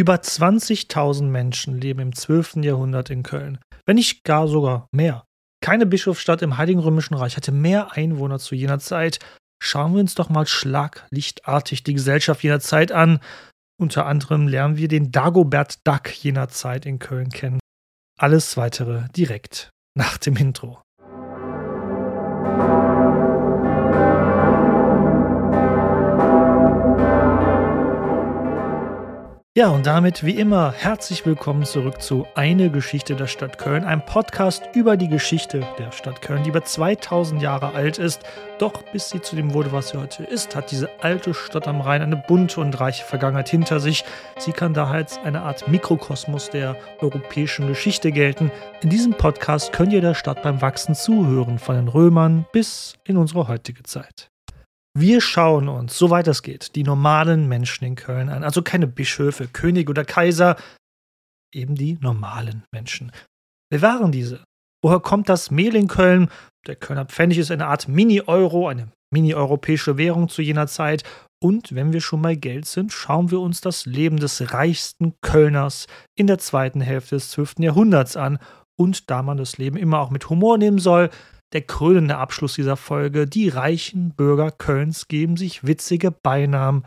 Über 20.000 Menschen leben im 12. Jahrhundert in Köln, wenn nicht gar sogar mehr. Keine Bischofsstadt im Heiligen Römischen Reich hatte mehr Einwohner zu jener Zeit. Schauen wir uns doch mal schlaglichtartig die Gesellschaft jener Zeit an. Unter anderem lernen wir den Dagobert Duck jener Zeit in Köln kennen. Alles weitere direkt nach dem Intro. Ja, und damit wie immer herzlich willkommen zurück zu Eine Geschichte der Stadt Köln, einem Podcast über die Geschichte der Stadt Köln, die über 2000 Jahre alt ist. Doch bis sie zu dem wurde, was sie heute ist, hat diese alte Stadt am Rhein eine bunte und reiche Vergangenheit hinter sich. Sie kann daher als eine Art Mikrokosmos der europäischen Geschichte gelten. In diesem Podcast könnt ihr der Stadt beim Wachsen zuhören, von den Römern bis in unsere heutige Zeit. Wir schauen uns, soweit es geht, die normalen Menschen in Köln an. Also keine Bischöfe, König oder Kaiser, eben die normalen Menschen. Wer waren diese? Woher kommt das Mehl in Köln? Der Kölner Pfennig ist eine Art Mini-Euro, eine mini-europäische Währung zu jener Zeit. Und wenn wir schon bei Geld sind, schauen wir uns das Leben des reichsten Kölners in der zweiten Hälfte des 12. Jahrhunderts an. Und da man das Leben immer auch mit Humor nehmen soll, der krönende Abschluss dieser Folge. Die reichen Bürger Kölns geben sich witzige Beinamen,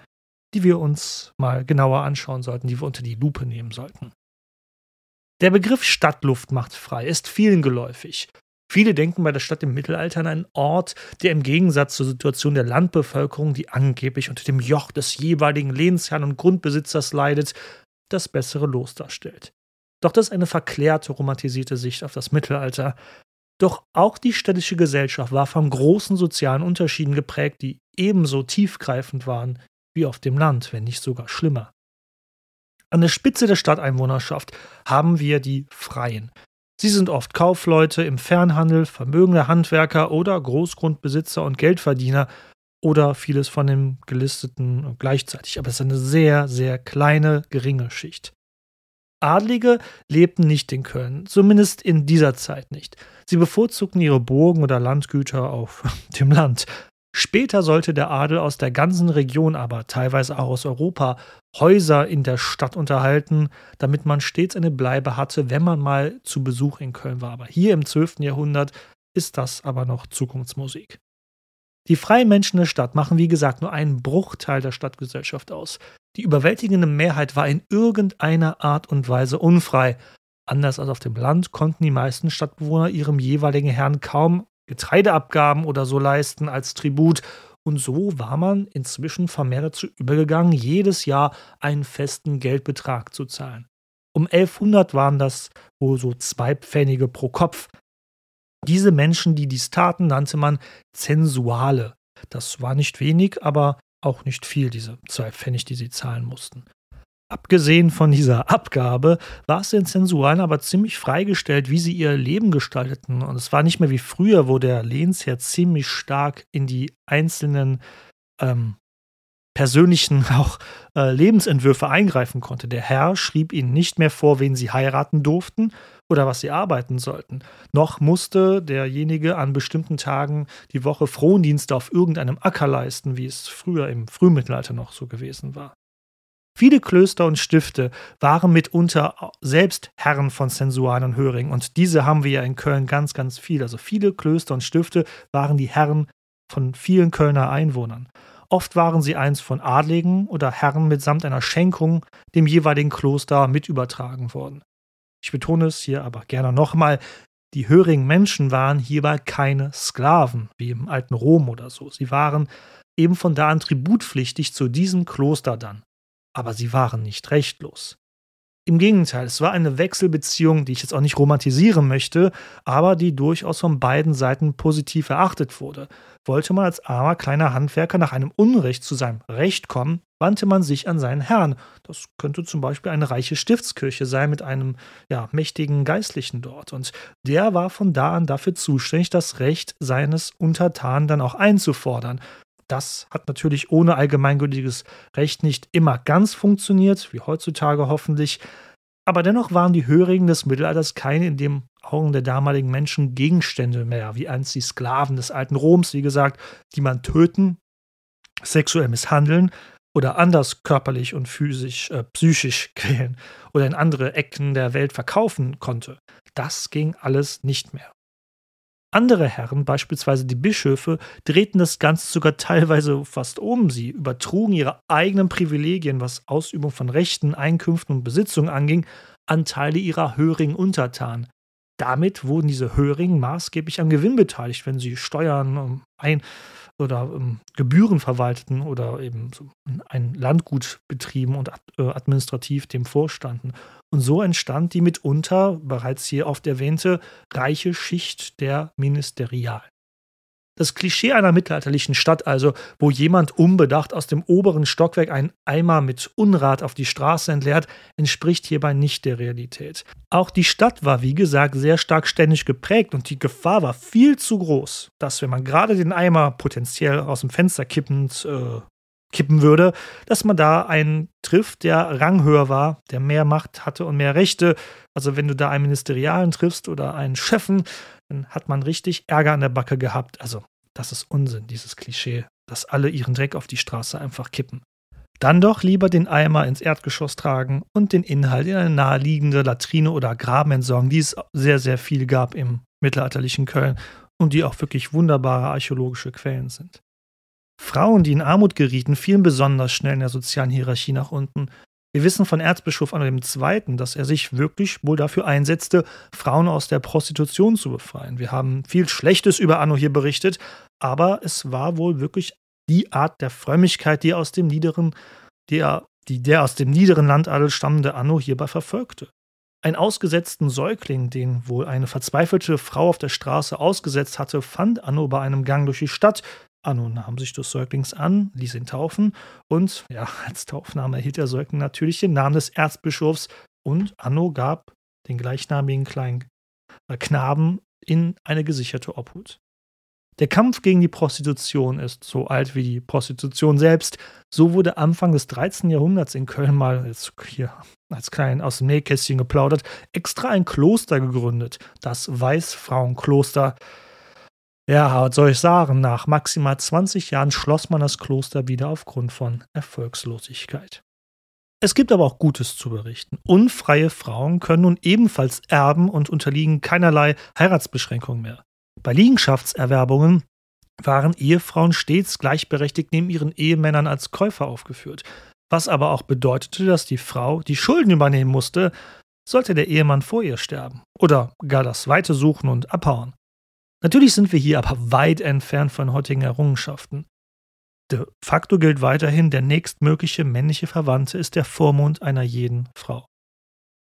die wir uns mal genauer anschauen sollten, die wir unter die Lupe nehmen sollten. Der Begriff Stadtluft macht frei ist vielen geläufig. Viele denken bei der Stadt im Mittelalter an einen Ort, der im Gegensatz zur Situation der Landbevölkerung, die angeblich unter dem Joch des jeweiligen Lehnsherrn und Grundbesitzers leidet, das bessere Los darstellt. Doch das ist eine verklärte, romantisierte Sicht auf das Mittelalter. Doch auch die städtische Gesellschaft war von großen sozialen Unterschieden geprägt, die ebenso tiefgreifend waren wie auf dem Land, wenn nicht sogar schlimmer. An der Spitze der Stadteinwohnerschaft haben wir die Freien. Sie sind oft Kaufleute im Fernhandel, vermögende Handwerker oder Großgrundbesitzer und Geldverdiener oder vieles von dem Gelisteten gleichzeitig. Aber es ist eine sehr, sehr kleine, geringe Schicht. Adlige lebten nicht in Köln, zumindest in dieser Zeit nicht. Sie bevorzugten ihre Burgen oder Landgüter auf dem Land. Später sollte der Adel aus der ganzen Region, aber teilweise auch aus Europa, Häuser in der Stadt unterhalten, damit man stets eine Bleibe hatte, wenn man mal zu Besuch in Köln war. Aber hier im 12. Jahrhundert ist das aber noch Zukunftsmusik. Die freien Menschen der Stadt machen, wie gesagt, nur einen Bruchteil der Stadtgesellschaft aus. Die überwältigende Mehrheit war in irgendeiner Art und Weise unfrei. Anders als auf dem Land konnten die meisten Stadtbewohner ihrem jeweiligen Herrn kaum Getreideabgaben oder so leisten als Tribut, und so war man inzwischen vermehrt dazu übergegangen, jedes Jahr einen festen Geldbetrag zu zahlen. Um 1100 waren das wohl so zwei Pfennige pro Kopf. Diese Menschen, die dies taten, nannte man Zensuale. Das war nicht wenig, aber auch nicht viel, diese zwei Pfennig, die sie zahlen mussten. Abgesehen von dieser Abgabe war es den Zensualen aber ziemlich freigestellt, wie sie ihr Leben gestalteten. Und es war nicht mehr wie früher, wo der Lehnsherr ziemlich stark in die einzelnen ähm, persönlichen auch äh, Lebensentwürfe eingreifen konnte. Der Herr schrieb ihnen nicht mehr vor, wen sie heiraten durften oder was sie arbeiten sollten. Noch musste derjenige an bestimmten Tagen die Woche Frondienste auf irgendeinem Acker leisten, wie es früher im Frühmittelalter noch so gewesen war. Viele Klöster und Stifte waren mitunter selbst Herren von Zensualen und Höringen und diese haben wir ja in Köln ganz, ganz viel. Also viele Klöster und Stifte waren die Herren von vielen Kölner Einwohnern. Oft waren sie eins von Adligen oder Herren mitsamt einer Schenkung dem jeweiligen Kloster mit übertragen worden. Ich betone es hier aber gerne nochmal, die hörigen Menschen waren hierbei keine Sklaven, wie im alten Rom oder so. Sie waren eben von da an tributpflichtig zu diesem Kloster dann. Aber sie waren nicht rechtlos. Im Gegenteil, es war eine Wechselbeziehung, die ich jetzt auch nicht romantisieren möchte, aber die durchaus von beiden Seiten positiv erachtet wurde. Wollte man als armer kleiner Handwerker nach einem Unrecht zu seinem Recht kommen, wandte man sich an seinen Herrn. Das könnte zum Beispiel eine reiche Stiftskirche sein mit einem ja, mächtigen Geistlichen dort. Und der war von da an dafür zuständig, das Recht seines Untertanen dann auch einzufordern. Das hat natürlich ohne allgemeingültiges Recht nicht immer ganz funktioniert, wie heutzutage hoffentlich. Aber dennoch waren die Hörigen des Mittelalters keine in den Augen der damaligen Menschen Gegenstände mehr, wie einst die Sklaven des alten Roms, wie gesagt, die man töten, sexuell misshandeln, oder anders körperlich und physisch, äh, psychisch quälen oder in andere Ecken der Welt verkaufen konnte. Das ging alles nicht mehr. Andere Herren, beispielsweise die Bischöfe, drehten das Ganze sogar teilweise fast um. Sie übertrugen ihre eigenen Privilegien, was Ausübung von Rechten, Einkünften und Besitzungen anging, an Teile ihrer höheren Untertanen. Damit wurden diese Hörigen maßgeblich am Gewinn beteiligt, wenn sie Steuern ähm, ein oder ähm, Gebühren verwalteten oder eben so ein Landgut betrieben und äh, administrativ dem vorstanden. Und so entstand die mitunter bereits hier oft erwähnte reiche Schicht der Ministerialen. Das Klischee einer mittelalterlichen Stadt also, wo jemand unbedacht aus dem oberen Stockwerk einen Eimer mit Unrat auf die Straße entleert, entspricht hierbei nicht der Realität. Auch die Stadt war, wie gesagt, sehr stark ständig geprägt und die Gefahr war viel zu groß, dass wenn man gerade den Eimer potenziell aus dem Fenster kippend äh, kippen würde, dass man da einen trifft, der ranghöher war, der mehr Macht hatte und mehr Rechte. Also wenn du da einen Ministerialen triffst oder einen Chefen, dann hat man richtig Ärger an der Backe gehabt. Also, das ist Unsinn, dieses Klischee, dass alle ihren Dreck auf die Straße einfach kippen. Dann doch lieber den Eimer ins Erdgeschoss tragen und den Inhalt in eine naheliegende Latrine oder Graben entsorgen, die es sehr, sehr viel gab im mittelalterlichen Köln und die auch wirklich wunderbare archäologische Quellen sind. Frauen, die in Armut gerieten, fielen besonders schnell in der sozialen Hierarchie nach unten. Wir wissen von Erzbischof Anno II., dass er sich wirklich wohl dafür einsetzte, Frauen aus der Prostitution zu befreien. Wir haben viel Schlechtes über Anno hier berichtet, aber es war wohl wirklich die Art der Frömmigkeit, die aus dem niederen, der, die der aus dem niederen Landadel stammende Anno hierbei verfolgte. Ein ausgesetzten Säugling, den wohl eine verzweifelte Frau auf der Straße ausgesetzt hatte, fand Anno bei einem Gang durch die Stadt, Anno nahm sich des Säuglings an, ließ ihn taufen und, ja, als Taufname erhielt der Säugling natürlich den Namen des Erzbischofs und Anno gab den gleichnamigen kleinen äh, Knaben in eine gesicherte Obhut. Der Kampf gegen die Prostitution ist so alt wie die Prostitution selbst. So wurde Anfang des 13. Jahrhunderts in Köln mal, jetzt hier als klein aus dem Nähkästchen geplaudert, extra ein Kloster gegründet, das Weißfrauenkloster. Ja, was soll ich sagen? Nach maximal 20 Jahren schloss man das Kloster wieder aufgrund von Erfolgslosigkeit. Es gibt aber auch Gutes zu berichten. Unfreie Frauen können nun ebenfalls erben und unterliegen keinerlei Heiratsbeschränkungen mehr. Bei Liegenschaftserwerbungen waren Ehefrauen stets gleichberechtigt neben ihren Ehemännern als Käufer aufgeführt, was aber auch bedeutete, dass die Frau die Schulden übernehmen musste, sollte der Ehemann vor ihr sterben oder gar das Weite suchen und abhauen. Natürlich sind wir hier aber weit entfernt von heutigen Errungenschaften. De facto gilt weiterhin, der nächstmögliche männliche Verwandte ist der Vormund einer jeden Frau.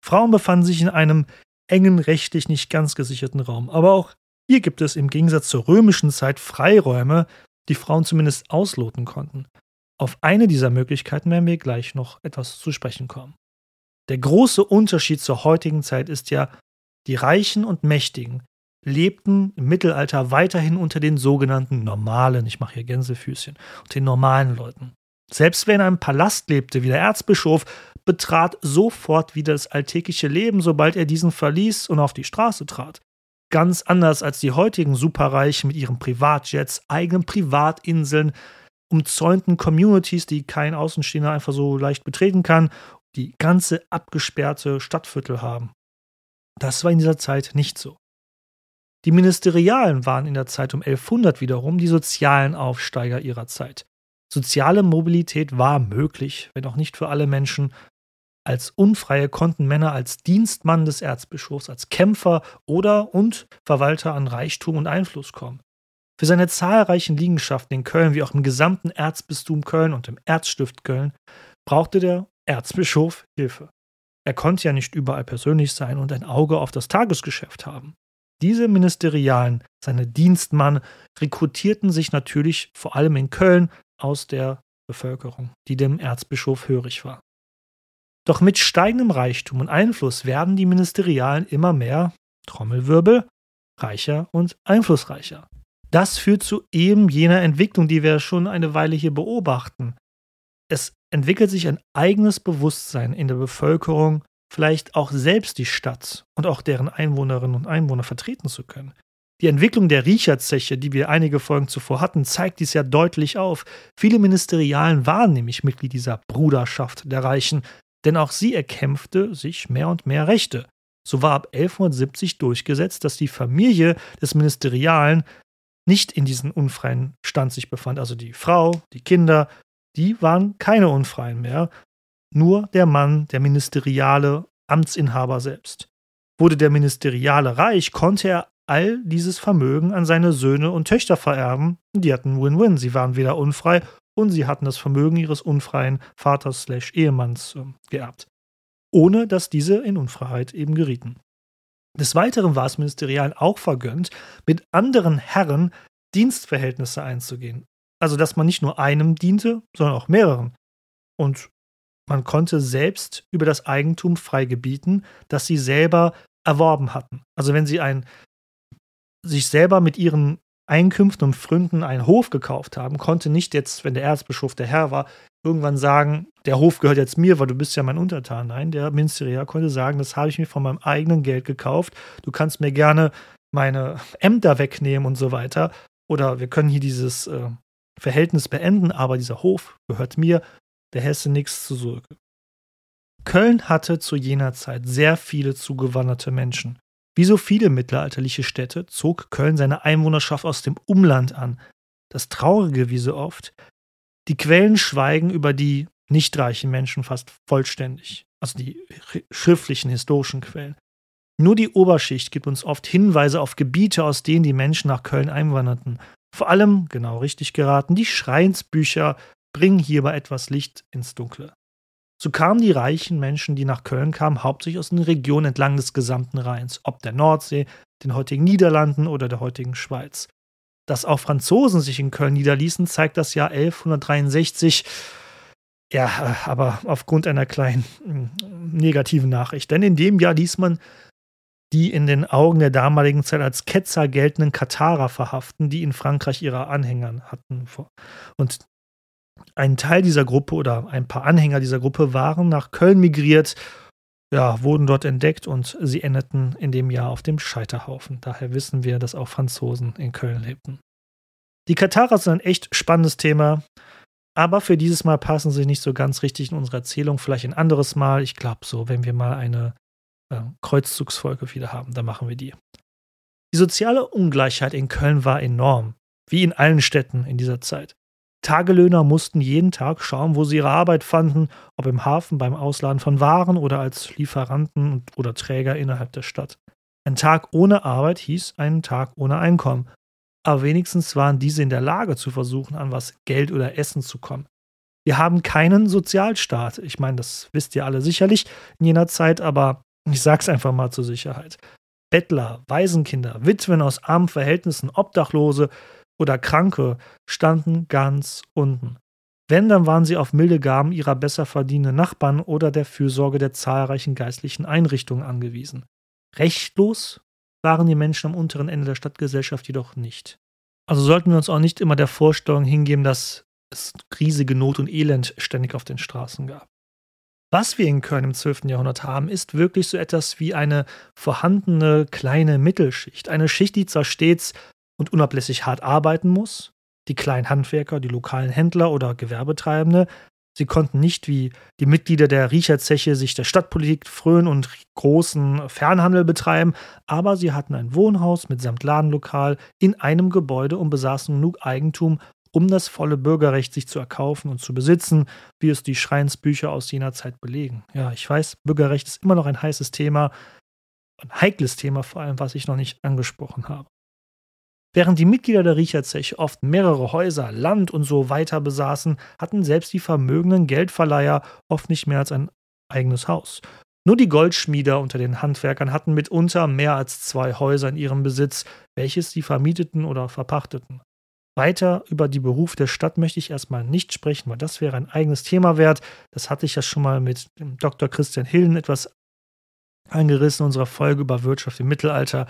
Frauen befanden sich in einem engen, rechtlich nicht ganz gesicherten Raum, aber auch hier gibt es im Gegensatz zur römischen Zeit Freiräume, die Frauen zumindest ausloten konnten. Auf eine dieser Möglichkeiten werden wir gleich noch etwas zu sprechen kommen. Der große Unterschied zur heutigen Zeit ist ja, die Reichen und Mächtigen lebten im Mittelalter weiterhin unter den sogenannten normalen, ich mache hier Gänsefüßchen, unter den normalen Leuten. Selbst wer in einem Palast lebte, wie der Erzbischof, betrat sofort wieder das alltägliche Leben, sobald er diesen verließ und auf die Straße trat. Ganz anders als die heutigen Superreichen mit ihren Privatjets, eigenen Privatinseln, umzäunten Communities, die kein Außenstehender einfach so leicht betreten kann, die ganze abgesperrte Stadtviertel haben. Das war in dieser Zeit nicht so. Die Ministerialen waren in der Zeit um 1100 wiederum die sozialen Aufsteiger ihrer Zeit. Soziale Mobilität war möglich, wenn auch nicht für alle Menschen. Als Unfreie konnten Männer als Dienstmann des Erzbischofs, als Kämpfer oder und Verwalter an Reichtum und Einfluss kommen. Für seine zahlreichen Liegenschaften in Köln wie auch im gesamten Erzbistum Köln und im Erzstift Köln brauchte der Erzbischof Hilfe. Er konnte ja nicht überall persönlich sein und ein Auge auf das Tagesgeschäft haben. Diese Ministerialen, seine Dienstmann, rekrutierten sich natürlich vor allem in Köln aus der Bevölkerung, die dem Erzbischof hörig war. Doch mit steigendem Reichtum und Einfluss werden die Ministerialen immer mehr, Trommelwirbel, reicher und einflussreicher. Das führt zu eben jener Entwicklung, die wir schon eine Weile hier beobachten. Es entwickelt sich ein eigenes Bewusstsein in der Bevölkerung vielleicht auch selbst die Stadt und auch deren Einwohnerinnen und Einwohner vertreten zu können. Die Entwicklung der Riecherzeche, die wir einige Folgen zuvor hatten, zeigt dies ja deutlich auf. Viele Ministerialen waren nämlich Mitglied dieser Bruderschaft der Reichen, denn auch sie erkämpfte sich mehr und mehr Rechte. So war ab 1170 durchgesetzt, dass die Familie des Ministerialen nicht in diesem unfreien Stand sich befand. Also die Frau, die Kinder, die waren keine Unfreien mehr. Nur der Mann, der ministeriale Amtsinhaber selbst. Wurde der Ministeriale reich, konnte er all dieses Vermögen an seine Söhne und Töchter vererben. Die hatten Win-Win. Sie waren weder unfrei und sie hatten das Vermögen ihres unfreien Vaters/Ehemanns äh, geerbt ohne dass diese in Unfreiheit eben gerieten. Des Weiteren war es Ministerialen auch vergönnt, mit anderen Herren Dienstverhältnisse einzugehen. Also, dass man nicht nur einem diente, sondern auch mehreren. Und man konnte selbst über das Eigentum frei gebieten, das sie selber erworben hatten. Also, wenn sie ein, sich selber mit ihren Einkünften und Fründen einen Hof gekauft haben, konnte nicht jetzt, wenn der Erzbischof der Herr war, irgendwann sagen, der Hof gehört jetzt mir, weil du bist ja mein Untertan. Nein, der Ministerial konnte sagen, das habe ich mir von meinem eigenen Geld gekauft. Du kannst mir gerne meine Ämter wegnehmen und so weiter. Oder wir können hier dieses äh, Verhältnis beenden, aber dieser Hof gehört mir, der Hesse nichts zu Sorge. Köln hatte zu jener Zeit sehr viele zugewanderte Menschen. Wie so viele mittelalterliche Städte zog Köln seine Einwohnerschaft aus dem Umland an. Das Traurige, wie so oft, die Quellen schweigen über die nicht reichen Menschen fast vollständig, also die schriftlichen historischen Quellen. Nur die Oberschicht gibt uns oft Hinweise auf Gebiete, aus denen die Menschen nach Köln einwanderten. Vor allem, genau richtig geraten, die Schreinsbücher bringen hierbei etwas Licht ins Dunkle. So kamen die reichen Menschen, die nach Köln kamen, hauptsächlich aus den Regionen entlang des gesamten Rheins, ob der Nordsee, den heutigen Niederlanden oder der heutigen Schweiz. Dass auch Franzosen sich in Köln niederließen, zeigt das Jahr 1163. Ja, aber aufgrund einer kleinen hm, negativen Nachricht. Denn in dem Jahr ließ man die in den Augen der damaligen Zeit als Ketzer geltenden Katarer verhaften, die in Frankreich ihre Anhänger hatten. Und ein Teil dieser Gruppe oder ein paar Anhänger dieser Gruppe waren nach Köln migriert ja, wurden dort entdeckt und sie endeten in dem Jahr auf dem Scheiterhaufen. Daher wissen wir, dass auch Franzosen in Köln lebten. Die Katarer sind ein echt spannendes Thema, aber für dieses Mal passen sie nicht so ganz richtig in unsere Erzählung. Vielleicht ein anderes Mal. Ich glaube so, wenn wir mal eine äh, Kreuzzugsfolge wieder haben, dann machen wir die. Die soziale Ungleichheit in Köln war enorm, wie in allen Städten in dieser Zeit. Tagelöhner mussten jeden Tag schauen, wo sie ihre Arbeit fanden, ob im Hafen beim Ausladen von Waren oder als Lieferanten oder Träger innerhalb der Stadt. Ein Tag ohne Arbeit hieß einen Tag ohne Einkommen. Aber wenigstens waren diese in der Lage zu versuchen, an was Geld oder Essen zu kommen. Wir haben keinen Sozialstaat. Ich meine, das wisst ihr alle sicherlich in jener Zeit, aber ich sag's einfach mal zur Sicherheit. Bettler, Waisenkinder, Witwen aus armen Verhältnissen, Obdachlose oder Kranke standen ganz unten. Wenn, dann waren sie auf milde Gaben ihrer besser verdienenden Nachbarn oder der Fürsorge der zahlreichen geistlichen Einrichtungen angewiesen. Rechtlos waren die Menschen am unteren Ende der Stadtgesellschaft jedoch nicht. Also sollten wir uns auch nicht immer der Vorstellung hingeben, dass es riesige Not und Elend ständig auf den Straßen gab. Was wir in Köln im 12. Jahrhundert haben, ist wirklich so etwas wie eine vorhandene kleine Mittelschicht. Eine Schicht, die zwar stets und unablässig hart arbeiten muss. Die kleinen Handwerker, die lokalen Händler oder Gewerbetreibende, sie konnten nicht wie die Mitglieder der Riecherzeche sich der Stadtpolitik frönen und großen Fernhandel betreiben, aber sie hatten ein Wohnhaus mitsamt Ladenlokal in einem Gebäude und besaßen genug Eigentum, um das volle Bürgerrecht sich zu erkaufen und zu besitzen, wie es die Schreinsbücher aus jener Zeit belegen. Ja, ich weiß, Bürgerrecht ist immer noch ein heißes Thema, ein heikles Thema vor allem, was ich noch nicht angesprochen habe. Während die Mitglieder der Riecherzeche oft mehrere Häuser, Land und so weiter besaßen, hatten selbst die vermögenden Geldverleiher oft nicht mehr als ein eigenes Haus. Nur die Goldschmieder unter den Handwerkern hatten mitunter mehr als zwei Häuser in ihrem Besitz, welches sie vermieteten oder verpachteten. Weiter über die Beruf der Stadt möchte ich erstmal nicht sprechen, weil das wäre ein eigenes Thema wert. Das hatte ich ja schon mal mit Dr. Christian Hillen etwas angerissen in unserer Folge über Wirtschaft im Mittelalter.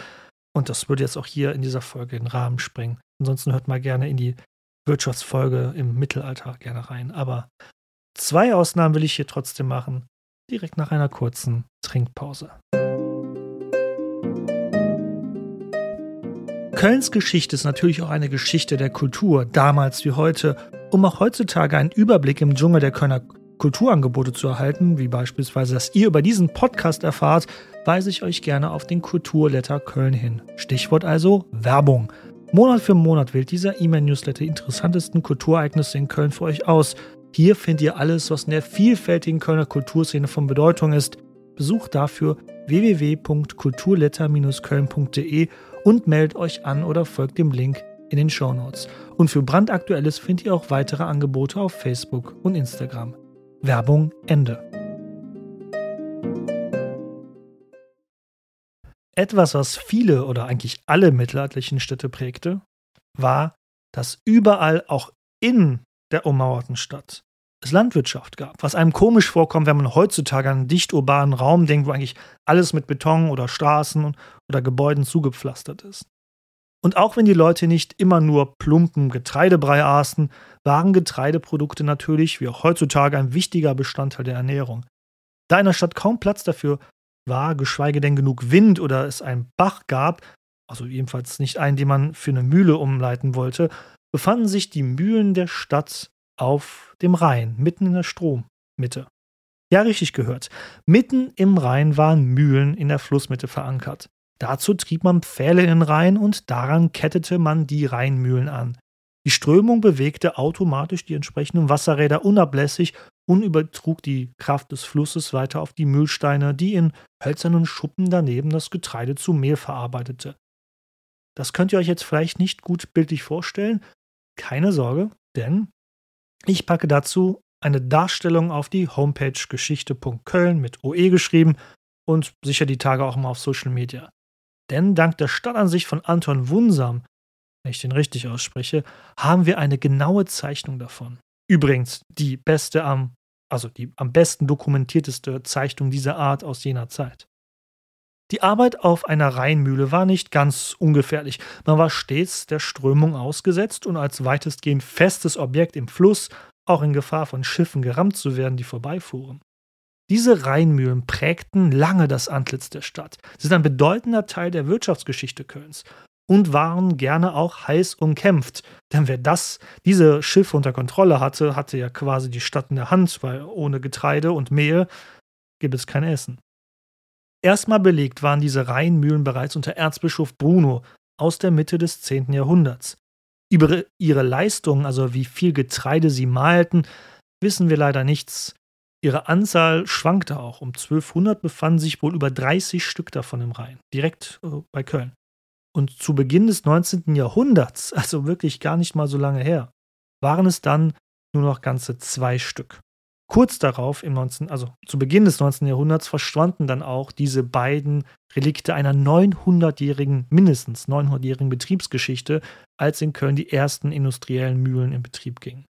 Und das würde jetzt auch hier in dieser Folge den Rahmen sprengen. Ansonsten hört mal gerne in die Wirtschaftsfolge im Mittelalter gerne rein. Aber zwei Ausnahmen will ich hier trotzdem machen, direkt nach einer kurzen Trinkpause. Kölns Geschichte ist natürlich auch eine Geschichte der Kultur, damals wie heute. Um auch heutzutage einen Überblick im Dschungel der Kölner Kulturangebote zu erhalten, wie beispielsweise, dass ihr über diesen Podcast erfahrt, weise ich euch gerne auf den Kulturletter Köln hin. Stichwort also Werbung. Monat für Monat wählt dieser E-Mail-Newsletter die interessantesten Kulturereignisse in Köln für euch aus. Hier findet ihr alles, was in der vielfältigen Kölner Kulturszene von Bedeutung ist. Besucht dafür www.kulturletter-köln.de und meldet euch an oder folgt dem Link in den Show Notes. Und für brandaktuelles findet ihr auch weitere Angebote auf Facebook und Instagram. Werbung Ende. Etwas, was viele oder eigentlich alle mittelalterlichen Städte prägte, war, dass überall auch in der ummauerten Stadt es Landwirtschaft gab. Was einem komisch vorkommt, wenn man heutzutage an einen dicht urbanen Raum denkt, wo eigentlich alles mit Beton oder Straßen oder Gebäuden zugepflastert ist. Und auch wenn die Leute nicht immer nur plumpen Getreidebrei aßen, waren Getreideprodukte natürlich, wie auch heutzutage, ein wichtiger Bestandteil der Ernährung. Da in der Stadt kaum Platz dafür war, geschweige denn genug Wind oder es einen Bach gab, also jedenfalls nicht einen, den man für eine Mühle umleiten wollte, befanden sich die Mühlen der Stadt auf dem Rhein, mitten in der Strommitte. Ja, richtig gehört. Mitten im Rhein waren Mühlen in der Flussmitte verankert. Dazu trieb man Pfähle in den Rhein und daran kettete man die Rheinmühlen an. Die Strömung bewegte automatisch die entsprechenden Wasserräder unablässig und übertrug die Kraft des Flusses weiter auf die Mühlsteine, die in hölzernen Schuppen daneben das Getreide zu Mehl verarbeitete. Das könnt ihr euch jetzt vielleicht nicht gut bildlich vorstellen. Keine Sorge, denn ich packe dazu eine Darstellung auf die Homepage geschichte.köln mit OE geschrieben und sicher die Tage auch mal auf Social Media. Denn dank der Stadtansicht von Anton Wunsam, wenn ich den richtig ausspreche, haben wir eine genaue Zeichnung davon. Übrigens die beste am, also die am besten dokumentierteste Zeichnung dieser Art aus jener Zeit. Die Arbeit auf einer Rheinmühle war nicht ganz ungefährlich. Man war stets der Strömung ausgesetzt und als weitestgehend festes Objekt im Fluss auch in Gefahr von Schiffen gerammt zu werden, die vorbeifuhren. Diese Rheinmühlen prägten lange das Antlitz der Stadt, Sie sind ein bedeutender Teil der Wirtschaftsgeschichte Kölns und waren gerne auch heiß umkämpft. Denn wer das, diese Schiffe unter Kontrolle hatte, hatte ja quasi die Stadt in der Hand, weil ohne Getreide und Mehl gibt es kein Essen. Erstmal belegt waren diese Rheinmühlen bereits unter Erzbischof Bruno aus der Mitte des 10. Jahrhunderts. Über ihre Leistungen, also wie viel Getreide sie mahlten, wissen wir leider nichts. Ihre Anzahl schwankte auch. Um 1200 befanden sich wohl über 30 Stück davon im Rhein, direkt äh, bei Köln. Und zu Beginn des 19. Jahrhunderts, also wirklich gar nicht mal so lange her, waren es dann nur noch ganze zwei Stück. Kurz darauf, im 19., also zu Beginn des 19. Jahrhunderts, verschwanden dann auch diese beiden Relikte einer 900-jährigen, mindestens 900-jährigen Betriebsgeschichte, als in Köln die ersten industriellen Mühlen in Betrieb gingen.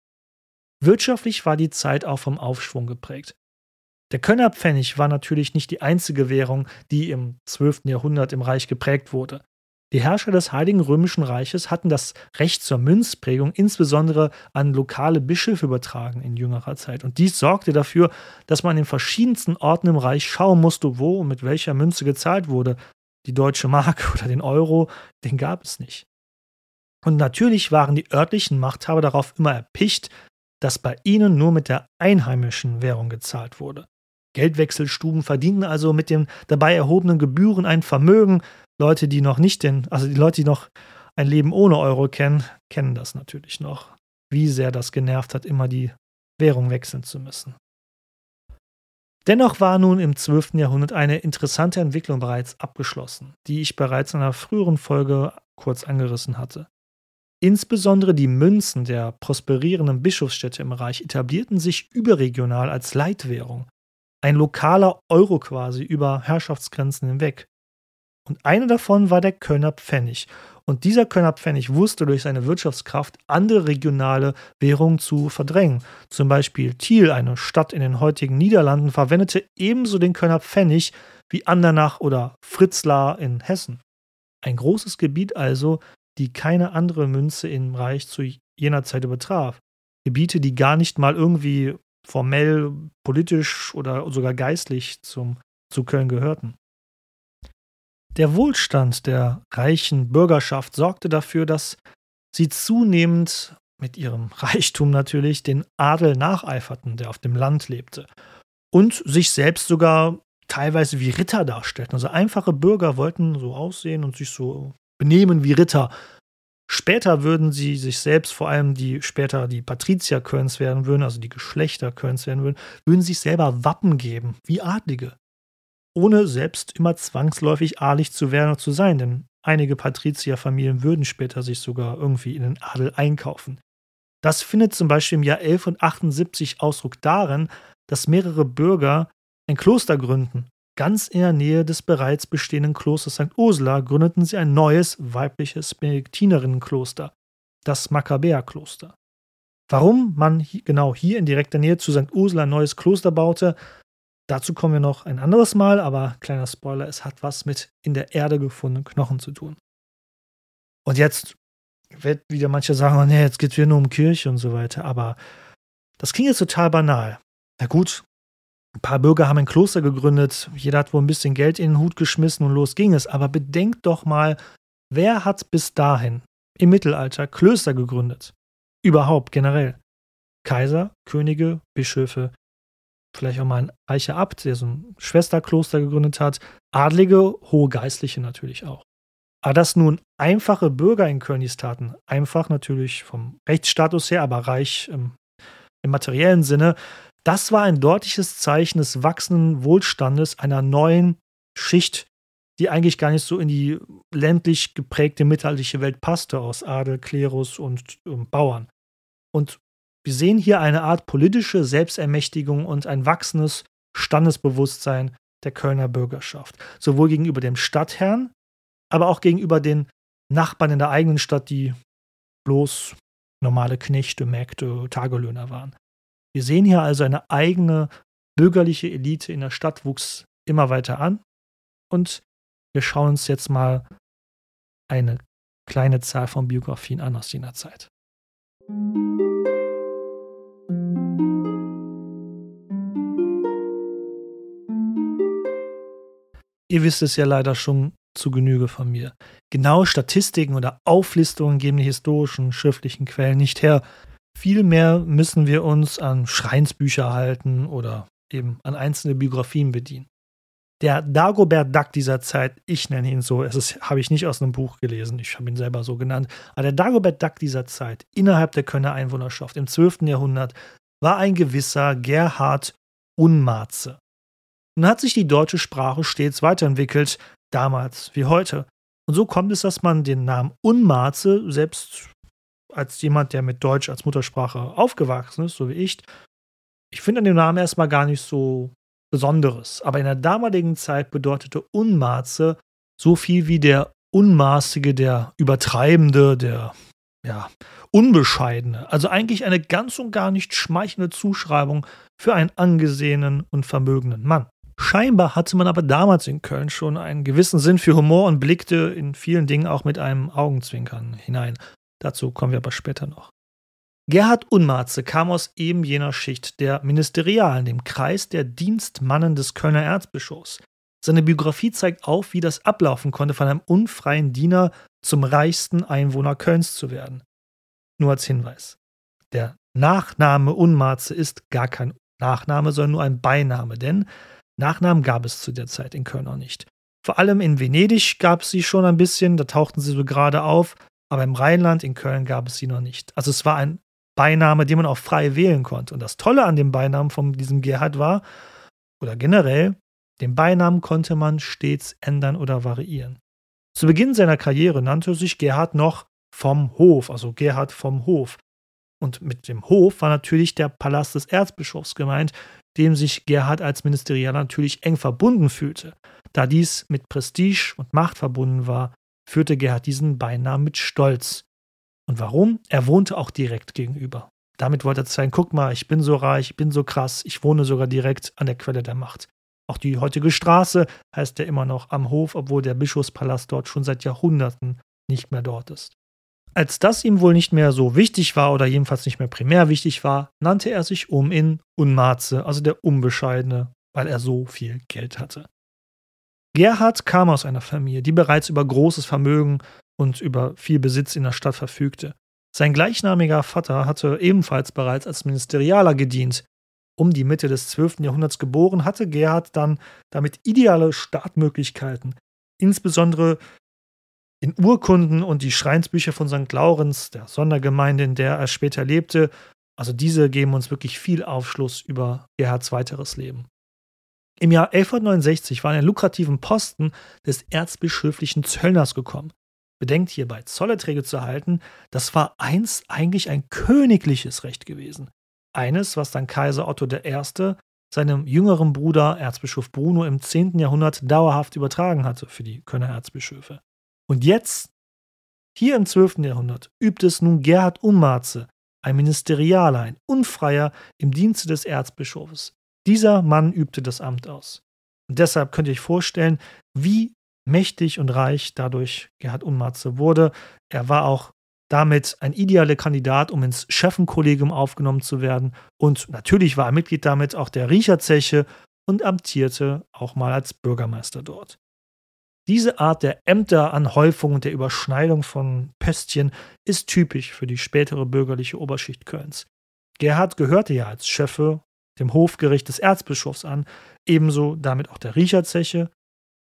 Wirtschaftlich war die Zeit auch vom Aufschwung geprägt. Der Kölner Pfennig war natürlich nicht die einzige Währung, die im 12. Jahrhundert im Reich geprägt wurde. Die Herrscher des Heiligen Römischen Reiches hatten das Recht zur Münzprägung insbesondere an lokale Bischöfe übertragen in jüngerer Zeit. Und dies sorgte dafür, dass man in verschiedensten Orten im Reich schauen musste, wo und mit welcher Münze gezahlt wurde. Die deutsche Mark oder den Euro, den gab es nicht. Und natürlich waren die örtlichen Machthaber darauf immer erpicht, dass bei ihnen nur mit der einheimischen Währung gezahlt wurde. Geldwechselstuben verdienten also mit den dabei erhobenen Gebühren ein Vermögen, Leute, die noch nicht den, also die Leute, die noch ein Leben ohne Euro kennen, kennen das natürlich noch. Wie sehr das genervt hat, immer die Währung wechseln zu müssen. Dennoch war nun im 12. Jahrhundert eine interessante Entwicklung bereits abgeschlossen, die ich bereits in einer früheren Folge kurz angerissen hatte. Insbesondere die Münzen der prosperierenden Bischofsstädte im Reich etablierten sich überregional als Leitwährung, ein lokaler Euro quasi über Herrschaftsgrenzen hinweg. Und eine davon war der Kölner Pfennig. Und dieser Kölner Pfennig wusste durch seine Wirtschaftskraft andere regionale Währungen zu verdrängen. Zum Beispiel Thiel, eine Stadt in den heutigen Niederlanden, verwendete ebenso den Kölner Pfennig wie Andernach oder Fritzlar in Hessen. Ein großes Gebiet also, die keine andere Münze im Reich zu jener Zeit übertraf. Gebiete, die gar nicht mal irgendwie formell, politisch oder sogar geistlich zum, zu Köln gehörten. Der Wohlstand der reichen Bürgerschaft sorgte dafür, dass sie zunehmend mit ihrem Reichtum natürlich den Adel nacheiferten, der auf dem Land lebte. Und sich selbst sogar teilweise wie Ritter darstellten. Also einfache Bürger wollten so aussehen und sich so benehmen wie Ritter. Später würden sie sich selbst, vor allem die später die Patrizier-Kölns werden würden, also die Geschlechter-Kölns werden würden, würden sich selber Wappen geben, wie Adlige. Ohne selbst immer zwangsläufig adlig zu werden oder zu sein, denn einige Patrizierfamilien würden später sich sogar irgendwie in den Adel einkaufen. Das findet zum Beispiel im Jahr 1178 Ausdruck darin, dass mehrere Bürger ein Kloster gründen Ganz in der Nähe des bereits bestehenden Klosters St. Ursula gründeten sie ein neues weibliches Benediktinerinnenkloster, das Makkabäerkloster. Warum man genau hier in direkter Nähe zu St. Ursula ein neues Kloster baute, dazu kommen wir noch ein anderes Mal, aber kleiner Spoiler, es hat was mit in der Erde gefundenen Knochen zu tun. Und jetzt wird wieder manche sagen, oh nee, jetzt geht es wieder nur um Kirche und so weiter, aber das klingt jetzt total banal. Na gut, ein paar Bürger haben ein Kloster gegründet, jeder hat wohl ein bisschen Geld in den Hut geschmissen und los ging es. Aber bedenkt doch mal, wer hat bis dahin im Mittelalter Klöster gegründet? Überhaupt generell. Kaiser, Könige, Bischöfe, vielleicht auch mal ein reicher Abt, der so ein Schwesterkloster gegründet hat, Adlige, hohe Geistliche natürlich auch. Aber dass nun einfache Bürger in Kölnis taten, einfach natürlich vom Rechtsstatus her, aber reich im, im materiellen Sinne, das war ein deutliches Zeichen des wachsenden Wohlstandes einer neuen Schicht, die eigentlich gar nicht so in die ländlich geprägte mittelalterliche Welt passte, aus Adel, Klerus und, und Bauern. Und wir sehen hier eine Art politische Selbstermächtigung und ein wachsendes Standesbewusstsein der Kölner Bürgerschaft, sowohl gegenüber dem Stadtherrn, aber auch gegenüber den Nachbarn in der eigenen Stadt, die bloß normale Knechte, Mägde, Tagelöhner waren. Wir sehen hier also eine eigene bürgerliche Elite in der Stadt wuchs immer weiter an und wir schauen uns jetzt mal eine kleine Zahl von Biografien an aus jener Zeit. Ihr wisst es ja leider schon zu Genüge von mir. Genaue Statistiken oder Auflistungen geben die historischen schriftlichen Quellen nicht her. Vielmehr müssen wir uns an Schreinsbücher halten oder eben an einzelne Biografien bedienen. Der Dagobert Duck dieser Zeit, ich nenne ihn so, es habe ich nicht aus einem Buch gelesen, ich habe ihn selber so genannt, aber der Dagobert Duck dieser Zeit innerhalb der Kölner Einwohnerschaft im 12. Jahrhundert war ein gewisser Gerhard Unmarze. Nun hat sich die deutsche Sprache stets weiterentwickelt, damals wie heute. Und so kommt es, dass man den Namen Unmarze selbst als jemand, der mit Deutsch als Muttersprache aufgewachsen ist, so wie ich, ich finde an dem Namen erstmal gar nicht so Besonderes. Aber in der damaligen Zeit bedeutete Unmaße so viel wie der Unmaßige, der Übertreibende, der ja, Unbescheidene. Also eigentlich eine ganz und gar nicht schmeichelnde Zuschreibung für einen angesehenen und vermögenden Mann. Scheinbar hatte man aber damals in Köln schon einen gewissen Sinn für Humor und blickte in vielen Dingen auch mit einem Augenzwinkern hinein. Dazu kommen wir aber später noch. Gerhard Unmarze kam aus eben jener Schicht der Ministerialen, dem Kreis der Dienstmannen des Kölner Erzbischofs. Seine Biografie zeigt auf, wie das ablaufen konnte, von einem unfreien Diener zum reichsten Einwohner Kölns zu werden. Nur als Hinweis. Der Nachname Unmarze ist gar kein Nachname, sondern nur ein Beiname, denn Nachnamen gab es zu der Zeit in Köln auch nicht. Vor allem in Venedig gab es sie schon ein bisschen, da tauchten sie so gerade auf, aber im Rheinland, in Köln gab es sie noch nicht. Also es war ein Beiname, den man auch frei wählen konnte. Und das Tolle an dem Beinamen von diesem Gerhard war, oder generell, den Beinamen konnte man stets ändern oder variieren. Zu Beginn seiner Karriere nannte sich Gerhard noch vom Hof, also Gerhard vom Hof. Und mit dem Hof war natürlich der Palast des Erzbischofs gemeint, dem sich Gerhard als Ministerialer natürlich eng verbunden fühlte. Da dies mit Prestige und Macht verbunden war, führte Gerhard diesen Beinamen mit Stolz. Und warum? Er wohnte auch direkt gegenüber. Damit wollte er zeigen, guck mal, ich bin so reich, ich bin so krass, ich wohne sogar direkt an der Quelle der Macht. Auch die heutige Straße heißt ja immer noch am Hof, obwohl der Bischofspalast dort schon seit Jahrhunderten nicht mehr dort ist. Als das ihm wohl nicht mehr so wichtig war oder jedenfalls nicht mehr primär wichtig war, nannte er sich um in Unmarze, also der Unbescheidene, weil er so viel Geld hatte. Gerhard kam aus einer Familie, die bereits über großes Vermögen und über viel Besitz in der Stadt verfügte. Sein gleichnamiger Vater hatte ebenfalls bereits als Ministerialer gedient. Um die Mitte des 12. Jahrhunderts geboren, hatte Gerhard dann damit ideale Startmöglichkeiten, insbesondere in Urkunden und die Schreinsbücher von St. Laurens, der Sondergemeinde, in der er später lebte, also diese geben uns wirklich viel Aufschluss über Gerhards weiteres Leben. Im Jahr 1169 war er in lukrativen Posten des erzbischöflichen Zöllners gekommen. Bedenkt hierbei, Zollerträge zu erhalten, das war einst eigentlich ein königliches Recht gewesen. Eines, was dann Kaiser Otto I. seinem jüngeren Bruder Erzbischof Bruno im 10. Jahrhundert dauerhaft übertragen hatte für die Kölner Erzbischöfe. Und jetzt, hier im 12. Jahrhundert, übt es nun Gerhard Ummarze, ein Ministerialer, ein Unfreier im Dienste des Erzbischofes. Dieser Mann übte das Amt aus. Und deshalb könnt ihr euch vorstellen, wie mächtig und reich dadurch Gerhard Unmarze wurde. Er war auch damit ein idealer Kandidat, um ins Chefenkollegium aufgenommen zu werden. Und natürlich war er Mitglied damit auch der Riecherzeche und amtierte auch mal als Bürgermeister dort. Diese Art der Ämteranhäufung und der Überschneidung von Pöstchen ist typisch für die spätere bürgerliche Oberschicht Kölns. Gerhard gehörte ja als Chefe dem Hofgericht des Erzbischofs an, ebenso damit auch der Riecherzeche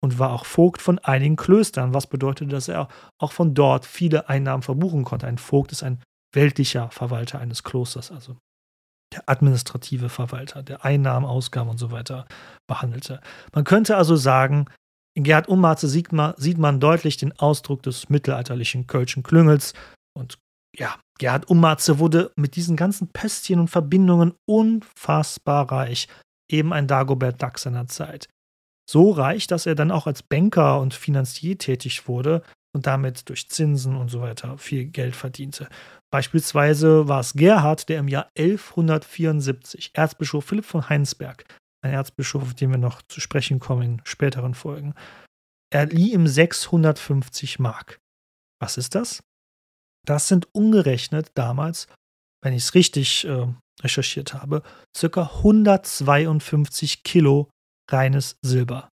und war auch Vogt von einigen Klöstern, was bedeutete, dass er auch von dort viele Einnahmen verbuchen konnte. Ein Vogt ist ein weltlicher Verwalter eines Klosters, also der administrative Verwalter, der Einnahmen, Ausgaben und so weiter behandelte. Man könnte also sagen, in Gerhard Ummarze sieht man, sieht man deutlich den Ausdruck des mittelalterlichen Kölschen Klüngels. Und ja, Gerhard Ummarze wurde mit diesen ganzen Pestien und Verbindungen unfassbar reich. Eben ein Dagobert Duck seiner Zeit. So reich, dass er dann auch als Banker und Finanzier tätig wurde und damit durch Zinsen und so weiter viel Geld verdiente. Beispielsweise war es Gerhard, der im Jahr 1174 Erzbischof Philipp von Heinsberg ein Erzbischof, auf den wir noch zu sprechen kommen in späteren Folgen. Er lieh ihm 650 Mark. Was ist das? Das sind umgerechnet damals, wenn ich es richtig äh, recherchiert habe, ca. 152 Kilo reines Silber.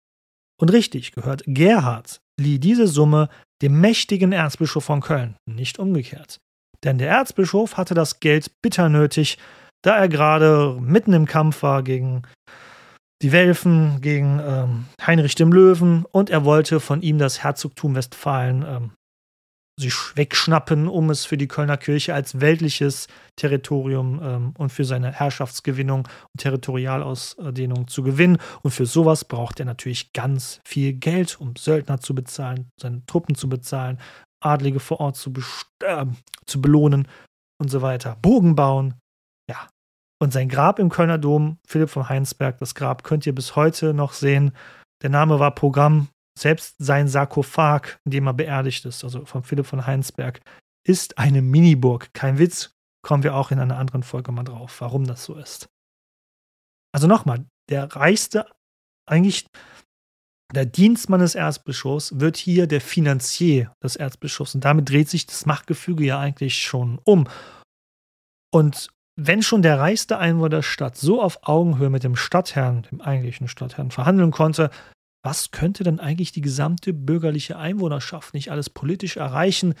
Und richtig gehört, Gerhard lieh diese Summe dem mächtigen Erzbischof von Köln, nicht umgekehrt. Denn der Erzbischof hatte das Geld bitter nötig, da er gerade mitten im Kampf war gegen die Welfen gegen ähm, Heinrich dem Löwen und er wollte von ihm das Herzogtum Westfalen ähm, sich wegschnappen, um es für die Kölner Kirche als weltliches Territorium ähm, und für seine Herrschaftsgewinnung und Territorialausdehnung zu gewinnen. Und für sowas braucht er natürlich ganz viel Geld, um Söldner zu bezahlen, seine Truppen zu bezahlen, Adlige vor Ort zu, äh, zu belohnen und so weiter. Bogen bauen. Und sein Grab im Kölner Dom, Philipp von Heinsberg, das Grab könnt ihr bis heute noch sehen. Der Name war Programm. Selbst sein Sarkophag, in dem er beerdigt ist, also von Philipp von Heinsberg, ist eine Miniburg. Kein Witz, kommen wir auch in einer anderen Folge mal drauf, warum das so ist. Also nochmal, der reichste, eigentlich der Dienstmann des Erzbischofs wird hier der Finanzier des Erzbischofs und damit dreht sich das Machtgefüge ja eigentlich schon um. Und wenn schon der reichste Einwohner der Stadt so auf Augenhöhe mit dem Stadtherrn, dem eigentlichen Stadtherrn, verhandeln konnte, was könnte dann eigentlich die gesamte bürgerliche Einwohnerschaft nicht alles politisch erreichen,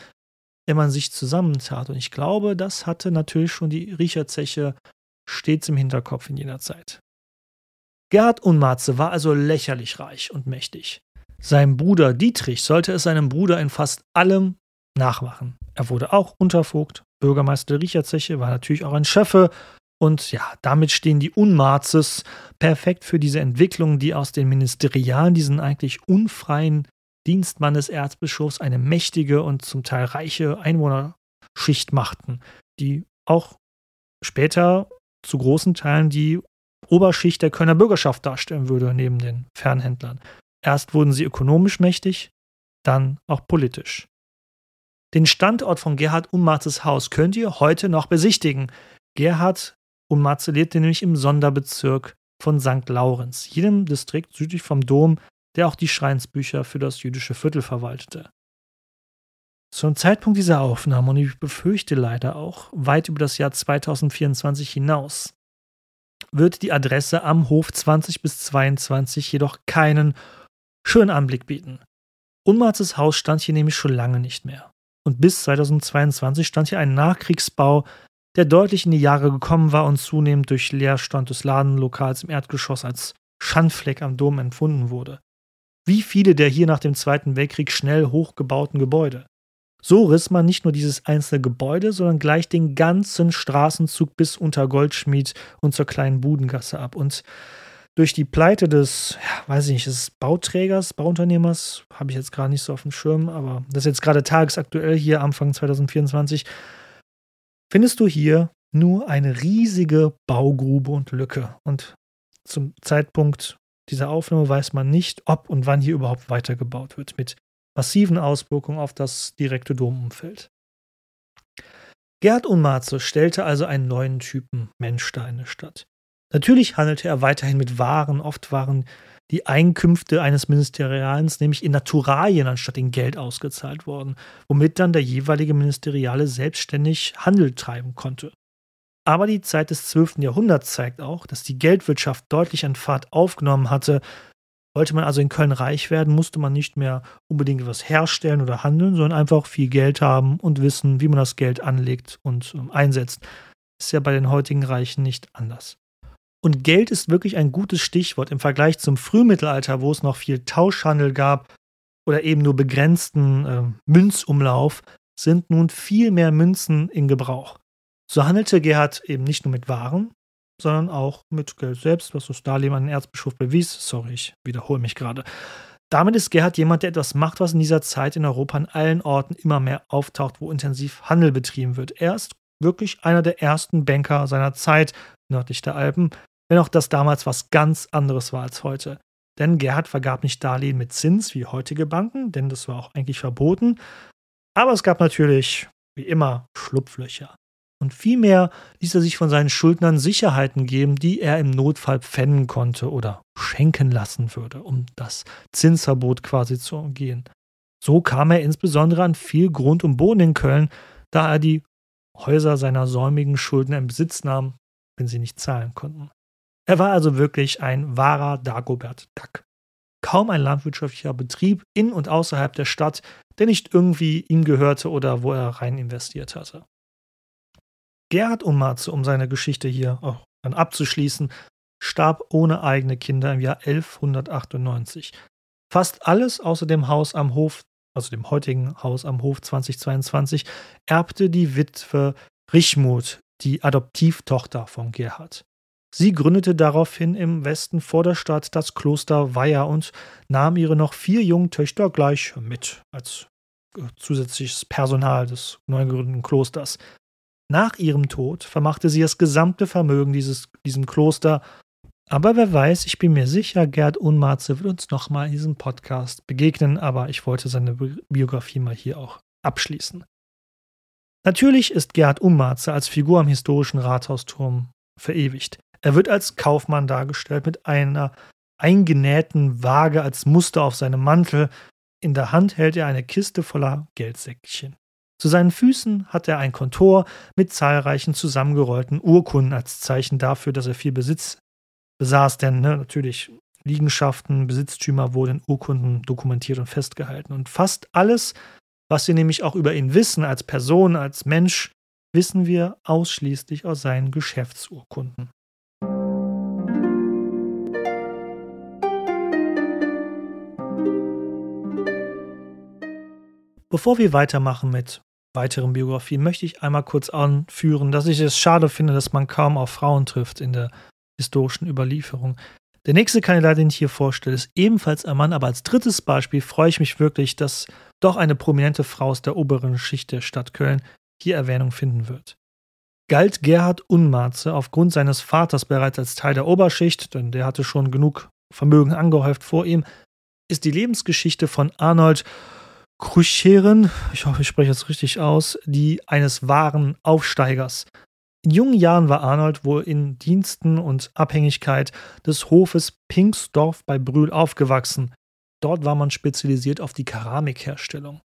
wenn man sich zusammentat? Und ich glaube, das hatte natürlich schon die Riecherzeche stets im Hinterkopf in jener Zeit. Gerhard Unmarze war also lächerlich reich und mächtig. Sein Bruder Dietrich sollte es seinem Bruder in fast allem nachmachen. Er wurde auch Untervogt, Bürgermeister der Riecherzeche, war natürlich auch ein Schöffe. Und ja, damit stehen die Unmarzes perfekt für diese Entwicklung, die aus den Ministerialen, diesen eigentlich unfreien Dienstmann des Erzbischofs, eine mächtige und zum Teil reiche Einwohnerschicht machten, die auch später zu großen Teilen die Oberschicht der Kölner Bürgerschaft darstellen würde, neben den Fernhändlern. Erst wurden sie ökonomisch mächtig, dann auch politisch. Den Standort von Gerhard Ummarzes Haus könnt ihr heute noch besichtigen. Gerhard Ummarze lebte nämlich im Sonderbezirk von St. Laurenz, jedem Distrikt südlich vom Dom, der auch die Schreinsbücher für das jüdische Viertel verwaltete. Zum Zeitpunkt dieser Aufnahme, und ich befürchte leider auch weit über das Jahr 2024 hinaus, wird die Adresse am Hof 20 bis 22 jedoch keinen schönen Anblick bieten. Unmarzes Haus stand hier nämlich schon lange nicht mehr. Und bis 2022 stand hier ein Nachkriegsbau, der deutlich in die Jahre gekommen war und zunehmend durch Leerstand des Ladenlokals im Erdgeschoss als Schandfleck am Dom empfunden wurde. Wie viele der hier nach dem Zweiten Weltkrieg schnell hochgebauten Gebäude. So riss man nicht nur dieses einzelne Gebäude, sondern gleich den ganzen Straßenzug bis unter Goldschmied und zur kleinen Budengasse ab. Und durch die Pleite des, ja, weiß ich nicht, des Bauträgers, Bauunternehmers, habe ich jetzt gerade nicht so auf dem Schirm, aber das ist jetzt gerade tagesaktuell hier Anfang 2024, findest du hier nur eine riesige Baugrube und Lücke. Und zum Zeitpunkt dieser Aufnahme weiß man nicht, ob und wann hier überhaupt weitergebaut wird, mit massiven Auswirkungen auf das direkte Domumfeld. Gerd Unmarze stellte also einen neuen Typen Mensch da in der Stadt. Natürlich handelte er weiterhin mit Waren, oft waren die Einkünfte eines Ministerialens nämlich in Naturalien anstatt in Geld ausgezahlt worden, womit dann der jeweilige Ministeriale selbstständig Handel treiben konnte. Aber die Zeit des 12. Jahrhunderts zeigt auch, dass die Geldwirtschaft deutlich an Fahrt aufgenommen hatte. Wollte man also in Köln reich werden, musste man nicht mehr unbedingt etwas herstellen oder handeln, sondern einfach viel Geld haben und wissen, wie man das Geld anlegt und ähm, einsetzt. Ist ja bei den heutigen Reichen nicht anders. Und Geld ist wirklich ein gutes Stichwort im Vergleich zum Frühmittelalter, wo es noch viel Tauschhandel gab oder eben nur begrenzten äh, Münzumlauf, sind nun viel mehr Münzen in Gebrauch. So handelte Gerhard eben nicht nur mit Waren, sondern auch mit Geld selbst, was das Darlehen an den Erzbischof bewies. Sorry, ich wiederhole mich gerade. Damit ist Gerhard jemand, der etwas macht, was in dieser Zeit in Europa an allen Orten immer mehr auftaucht, wo intensiv Handel betrieben wird. Er ist wirklich einer der ersten Banker seiner Zeit nördlich der Alpen, wenn auch das damals was ganz anderes war als heute. Denn Gerhard vergab nicht Darlehen mit Zins wie heutige Banken, denn das war auch eigentlich verboten. Aber es gab natürlich, wie immer, Schlupflöcher. Und vielmehr ließ er sich von seinen Schuldnern Sicherheiten geben, die er im Notfall pfänden konnte oder schenken lassen würde, um das Zinsverbot quasi zu umgehen. So kam er insbesondere an viel Grund und Boden in Köln, da er die Häuser seiner säumigen Schuldner in Besitz nahm, wenn sie nicht zahlen konnten. Er war also wirklich ein wahrer Dagobert Duck. Kaum ein landwirtschaftlicher Betrieb in und außerhalb der Stadt, der nicht irgendwie ihm gehörte oder wo er rein investiert hatte. Gerhard Ummatze, um seine Geschichte hier auch dann abzuschließen, starb ohne eigene Kinder im Jahr 1198. Fast alles außer dem Haus am Hof, also dem heutigen Haus am Hof 2022, erbte die Witwe Richmuth, die Adoptivtochter von Gerhard. Sie gründete daraufhin im Westen vor der Stadt das Kloster Weiher und nahm ihre noch vier jungen Töchter gleich mit als äh, zusätzliches Personal des neu gegründeten Klosters. Nach ihrem Tod vermachte sie das gesamte Vermögen dieses, diesem Kloster. Aber wer weiß, ich bin mir sicher, Gerd Unmarze wird uns nochmal in diesem Podcast begegnen, aber ich wollte seine Biografie mal hier auch abschließen. Natürlich ist Gerd Unmarze als Figur am historischen Rathausturm verewigt. Er wird als Kaufmann dargestellt mit einer eingenähten Waage als Muster auf seinem Mantel. In der Hand hält er eine Kiste voller Geldsäckchen. Zu seinen Füßen hat er ein Kontor mit zahlreichen zusammengerollten Urkunden als Zeichen dafür, dass er viel Besitz besaß, denn ne, natürlich Liegenschaften, Besitztümer wurden in Urkunden dokumentiert und festgehalten. Und fast alles, was wir nämlich auch über ihn wissen, als Person, als Mensch, wissen wir ausschließlich aus seinen Geschäftsurkunden. Bevor wir weitermachen mit weiteren Biografien, möchte ich einmal kurz anführen, dass ich es schade finde, dass man kaum auf Frauen trifft in der historischen Überlieferung. Der nächste Kandidat, den ich hier vorstelle, ist ebenfalls ein Mann, aber als drittes Beispiel freue ich mich wirklich, dass doch eine prominente Frau aus der oberen Schicht der Stadt Köln hier Erwähnung finden wird. Galt Gerhard Unmarze aufgrund seines Vaters bereits als Teil der Oberschicht, denn der hatte schon genug Vermögen angehäuft vor ihm, ist die Lebensgeschichte von Arnold Krucheren, ich hoffe, ich spreche das richtig aus, die eines wahren Aufsteigers. In jungen Jahren war Arnold wohl in Diensten und Abhängigkeit des Hofes Pinksdorf bei Brühl aufgewachsen. Dort war man spezialisiert auf die Keramikherstellung.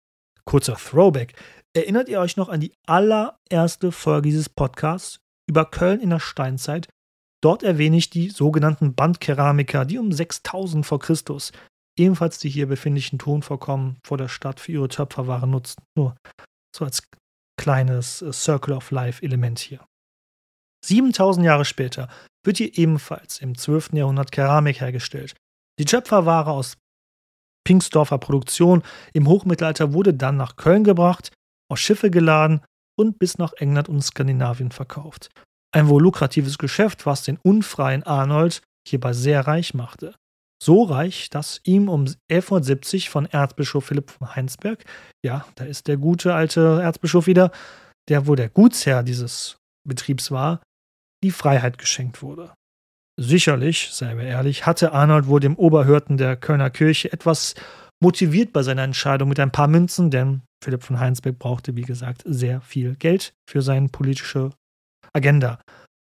Kurzer Throwback. Erinnert ihr euch noch an die allererste Folge dieses Podcasts über Köln in der Steinzeit? Dort erwähne ich die sogenannten Bandkeramiker, die um 6000 vor Christus ebenfalls die hier befindlichen Tonvorkommen vor der Stadt für ihre Töpferware nutzten. Nur so als kleines äh, Circle of Life Element hier. 7000 Jahre später wird hier ebenfalls im 12. Jahrhundert Keramik hergestellt. Die Töpferware aus Pingsdorfer Produktion im Hochmittelalter wurde dann nach Köln gebracht, auf Schiffe geladen und bis nach England und Skandinavien verkauft. Ein wohl lukratives Geschäft, was den unfreien Arnold hierbei sehr reich machte. So reich, dass ihm um 1170 von Erzbischof Philipp von Heinsberg, ja, da ist der gute alte Erzbischof wieder, der wohl der Gutsherr dieses Betriebs war, die Freiheit geschenkt wurde. Sicherlich, seien wir ehrlich, hatte Arnold wohl dem Oberhirten der Kölner Kirche etwas motiviert bei seiner Entscheidung mit ein paar Münzen, denn Philipp von Heinsberg brauchte, wie gesagt, sehr viel Geld für seine politische Agenda.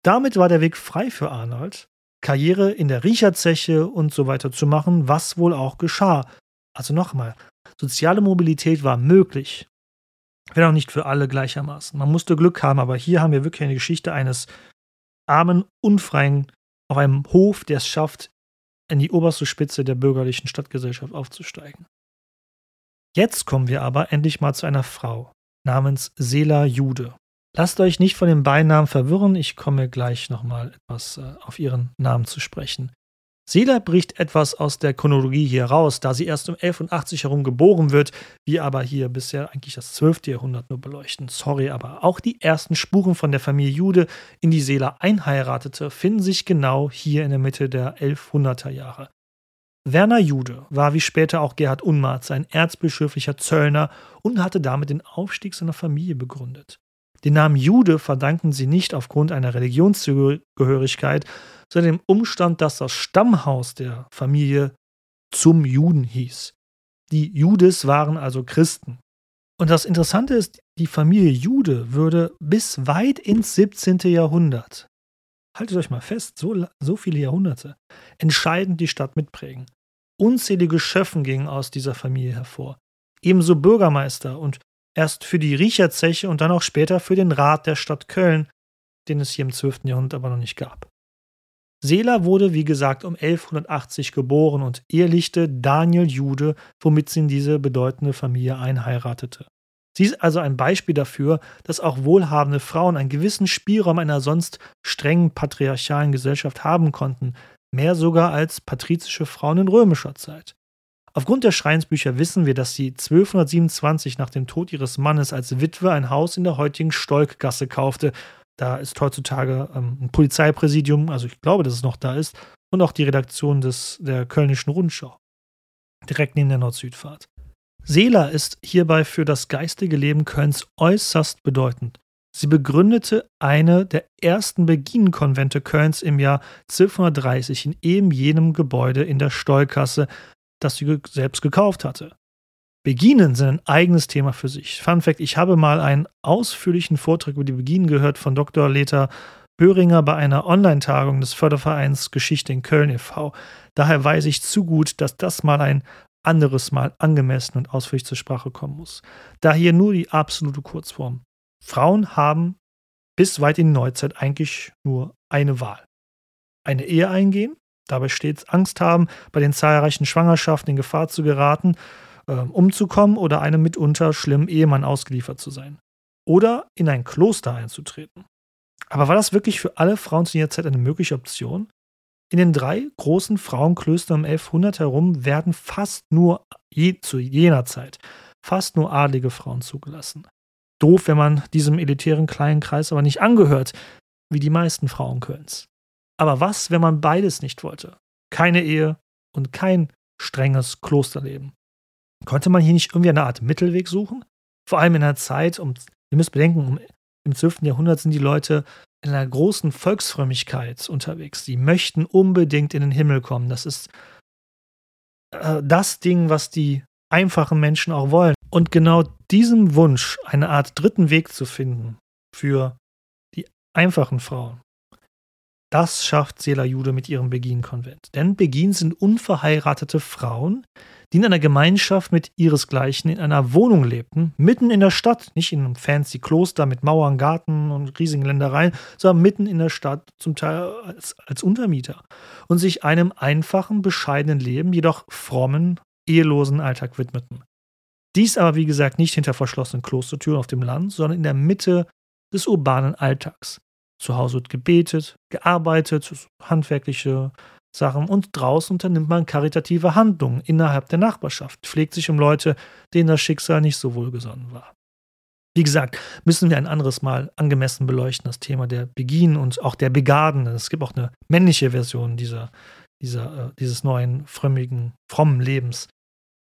Damit war der Weg frei für Arnold, Karriere in der Riecherzeche und so weiter zu machen, was wohl auch geschah. Also nochmal, soziale Mobilität war möglich, wenn auch nicht für alle gleichermaßen. Man musste Glück haben, aber hier haben wir wirklich eine Geschichte eines armen, unfreien auf einem Hof, der es schafft, in die oberste Spitze der bürgerlichen Stadtgesellschaft aufzusteigen. Jetzt kommen wir aber endlich mal zu einer Frau namens Sela Jude. Lasst euch nicht von den Beinamen verwirren, ich komme gleich nochmal etwas äh, auf ihren Namen zu sprechen. Sela bricht etwas aus der Chronologie hier raus, da sie erst um 1180 herum geboren wird, wir aber hier bisher eigentlich das 12. Jahrhundert nur beleuchten. Sorry, aber auch die ersten Spuren von der Familie Jude, in die Sela einheiratete, finden sich genau hier in der Mitte der 1100er Jahre. Werner Jude war wie später auch Gerhard Unmarz ein erzbischöflicher Zöllner und hatte damit den Aufstieg seiner Familie begründet. Den Namen Jude verdanken sie nicht aufgrund einer Religionszugehörigkeit, sondern dem Umstand, dass das Stammhaus der Familie zum Juden hieß. Die Judes waren also Christen. Und das Interessante ist, die Familie Jude würde bis weit ins 17. Jahrhundert, haltet euch mal fest, so, so viele Jahrhunderte, entscheidend die Stadt mitprägen. Unzählige Schöffen gingen aus dieser Familie hervor. Ebenso Bürgermeister und erst für die Riecherzeche und dann auch später für den Rat der Stadt Köln, den es hier im 12. Jahrhundert aber noch nicht gab. Seela wurde, wie gesagt, um 1180 geboren und ehelichte Daniel Jude, womit sie in diese bedeutende Familie einheiratete. Sie ist also ein Beispiel dafür, dass auch wohlhabende Frauen einen gewissen Spielraum einer sonst strengen patriarchalen Gesellschaft haben konnten, mehr sogar als patrizische Frauen in römischer Zeit. Aufgrund der Schreinsbücher wissen wir, dass sie 1227 nach dem Tod ihres Mannes als Witwe ein Haus in der heutigen Stolkgasse kaufte, da ist heutzutage ähm, ein Polizeipräsidium, also ich glaube, dass es noch da ist, und auch die Redaktion des, der Kölnischen Rundschau. Direkt neben der Nord-Süd-Fahrt. Seela ist hierbei für das geistige Leben Kölns äußerst bedeutend. Sie begründete eine der ersten Beginenkonvente Kölns im Jahr 1230 in eben jenem Gebäude in der Stolkasse, das sie selbst gekauft hatte. Beginen sind ein eigenes Thema für sich. Fun Fact: Ich habe mal einen ausführlichen Vortrag über die Beginen gehört von Dr. Leta Böhringer bei einer Online-Tagung des Fördervereins Geschichte in Köln e.V. Daher weiß ich zu gut, dass das mal ein anderes Mal angemessen und ausführlich zur Sprache kommen muss. Da hier nur die absolute Kurzform. Frauen haben bis weit in die Neuzeit eigentlich nur eine Wahl. Eine Ehe eingehen, dabei stets Angst haben, bei den zahlreichen Schwangerschaften in Gefahr zu geraten äh, umzukommen oder einem mitunter schlimmen Ehemann ausgeliefert zu sein. Oder in ein Kloster einzutreten. Aber war das wirklich für alle Frauen zu jener Zeit eine mögliche Option? In den drei großen Frauenklöstern um 1100 herum werden fast nur je, zu jener Zeit fast nur adlige Frauen zugelassen. Doof, wenn man diesem elitären kleinen Kreis aber nicht angehört, wie die meisten Frauen Kölns. Aber was, wenn man beides nicht wollte? Keine Ehe und kein strenges Klosterleben. Konnte man hier nicht irgendwie eine Art Mittelweg suchen? Vor allem in einer Zeit, um, ihr müsst bedenken, im 12. Jahrhundert sind die Leute in einer großen Volksfrömmigkeit unterwegs. Sie möchten unbedingt in den Himmel kommen. Das ist äh, das Ding, was die einfachen Menschen auch wollen. Und genau diesem Wunsch, eine Art dritten Weg zu finden für die einfachen Frauen, Das schafft Sela Jude mit ihrem Begin-Konvent. Denn Begin sind unverheiratete Frauen, die in einer Gemeinschaft mit ihresgleichen in einer Wohnung lebten, mitten in der Stadt, nicht in einem fancy Kloster mit Mauern, Garten und riesigen Ländereien, sondern mitten in der Stadt, zum Teil als, als Untermieter, und sich einem einfachen, bescheidenen Leben, jedoch frommen, ehelosen Alltag widmeten. Dies aber, wie gesagt, nicht hinter verschlossenen Klostertüren auf dem Land, sondern in der Mitte des urbanen Alltags. Zu Hause wird gebetet, gearbeitet, handwerkliche Sachen und draußen unternimmt man karitative Handlungen innerhalb der Nachbarschaft, pflegt sich um Leute, denen das Schicksal nicht so wohlgesonnen war. Wie gesagt, müssen wir ein anderes Mal angemessen beleuchten, das Thema der Begin und auch der Begarden. Es gibt auch eine männliche Version dieser, dieser, äh, dieses neuen, frömmigen, frommen Lebens.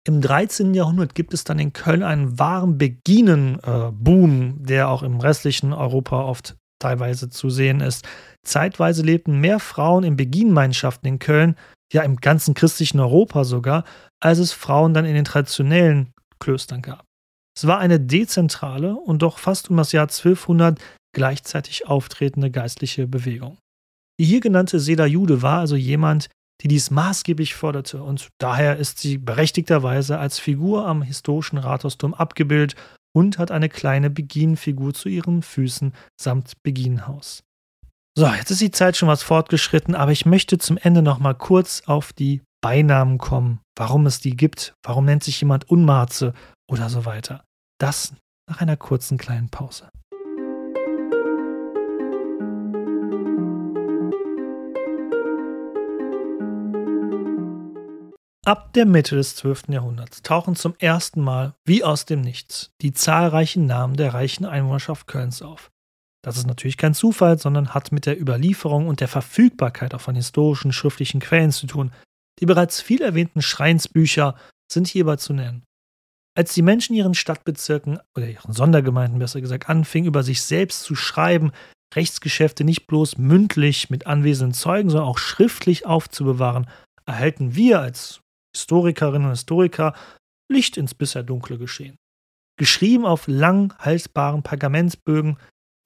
Im 13. Jahrhundert gibt es dann in Köln einen wahren Beginen-Boom, äh, der auch im restlichen Europa oft teilweise zu sehen ist. Zeitweise lebten mehr Frauen in Beginmeinschaften in Köln, ja im ganzen christlichen Europa sogar, als es Frauen dann in den traditionellen Klöstern gab. Es war eine dezentrale und doch fast um das Jahr 1200 gleichzeitig auftretende geistliche Bewegung. Die hier genannte Seda Jude war also jemand, die dies maßgeblich förderte und daher ist sie berechtigterweise als Figur am historischen Rathausturm abgebildet und hat eine kleine Begin-Figur zu ihren Füßen samt Beginhaus. So, jetzt ist die Zeit schon was fortgeschritten, aber ich möchte zum Ende noch mal kurz auf die Beinamen kommen, warum es die gibt, warum nennt sich jemand Unmarze oder so weiter. Das nach einer kurzen kleinen Pause. Ab der Mitte des 12. Jahrhunderts tauchen zum ersten Mal, wie aus dem Nichts, die zahlreichen Namen der reichen Einwohnerschaft Kölns auf. Das ist natürlich kein Zufall, sondern hat mit der Überlieferung und der Verfügbarkeit auch von historischen schriftlichen Quellen zu tun. Die bereits viel erwähnten Schreinsbücher sind hierbei zu nennen. Als die Menschen ihren Stadtbezirken oder ihren Sondergemeinden besser gesagt anfingen, über sich selbst zu schreiben, Rechtsgeschäfte nicht bloß mündlich mit anwesenden Zeugen, sondern auch schriftlich aufzubewahren, erhalten wir als Historikerinnen und Historiker Licht ins bisher dunkle Geschehen. Geschrieben auf lang haltbaren Pergamentsbögen,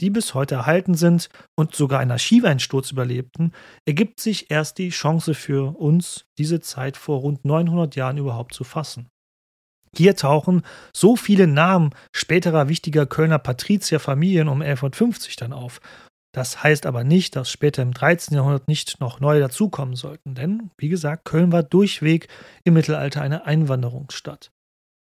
die bis heute erhalten sind und sogar einen Archiveinsturz überlebten, ergibt sich erst die Chance für uns, diese Zeit vor rund 900 Jahren überhaupt zu fassen. Hier tauchen so viele Namen späterer wichtiger Kölner Patrizierfamilien um 1150 dann auf das heißt aber nicht, dass später im 13. Jahrhundert nicht noch neue dazukommen sollten, denn, wie gesagt, Köln war durchweg im Mittelalter eine Einwanderungsstadt.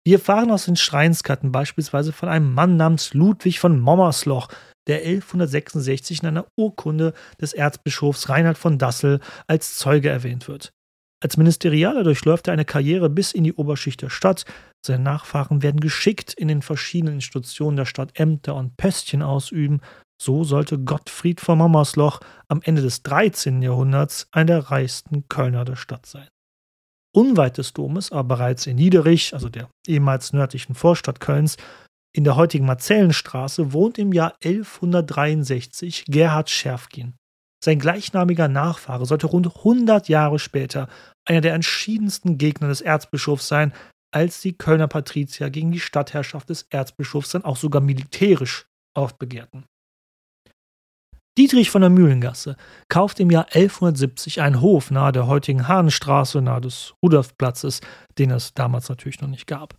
Wir erfahren aus den Schreinskarten beispielsweise von einem Mann namens Ludwig von Mommersloch, der 1166 in einer Urkunde des Erzbischofs Reinhard von Dassel als Zeuge erwähnt wird. Als Ministerialer durchläuft er eine Karriere bis in die Oberschicht der Stadt. Seine Nachfahren werden geschickt in den verschiedenen Institutionen der Stadt Ämter und Pöstchen ausüben so sollte Gottfried von Mammersloch am Ende des 13. Jahrhunderts einer der reichsten Kölner der Stadt sein. Unweit des Domes, aber bereits in Niederich, also der ehemals nördlichen Vorstadt Kölns, in der heutigen Marzellenstraße wohnt im Jahr 1163 Gerhard Scherfkin. Sein gleichnamiger Nachfahre sollte rund 100 Jahre später einer der entschiedensten Gegner des Erzbischofs sein, als die Kölner Patrizier gegen die Stadtherrschaft des Erzbischofs dann auch sogar militärisch aufbegehrten. Dietrich von der Mühlengasse kauft im Jahr 1170 einen Hof nahe der heutigen Hahnstraße, nahe des Rudolfplatzes, den es damals natürlich noch nicht gab.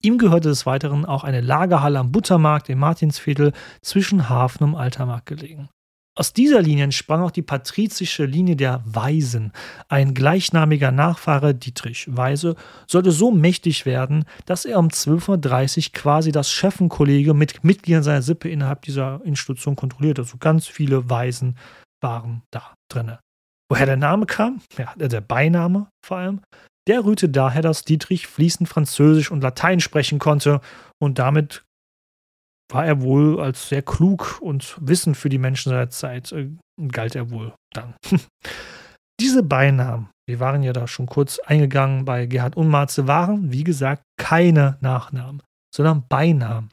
Ihm gehörte des Weiteren auch eine Lagerhalle am Buttermarkt im Martinsviertel zwischen Hafen und Altermarkt gelegen. Aus dieser Linie entsprang auch die patrizische Linie der Weisen. Ein gleichnamiger Nachfahre Dietrich Weise sollte so mächtig werden, dass er um 1230 quasi das Chefenkollegium mit Mitgliedern seiner Sippe innerhalb dieser Institution kontrollierte. Also ganz viele Weisen waren da drinne. Woher der Name kam? Ja, der Beiname vor allem. Der rührte daher, dass Dietrich fließend Französisch und Latein sprechen konnte und damit war er wohl als sehr klug und wissend für die Menschen seiner Zeit, äh, galt er wohl dann. Diese Beinamen, wir waren ja da schon kurz eingegangen bei Gerhard Unmarze, waren, wie gesagt, keine Nachnamen, sondern Beinamen,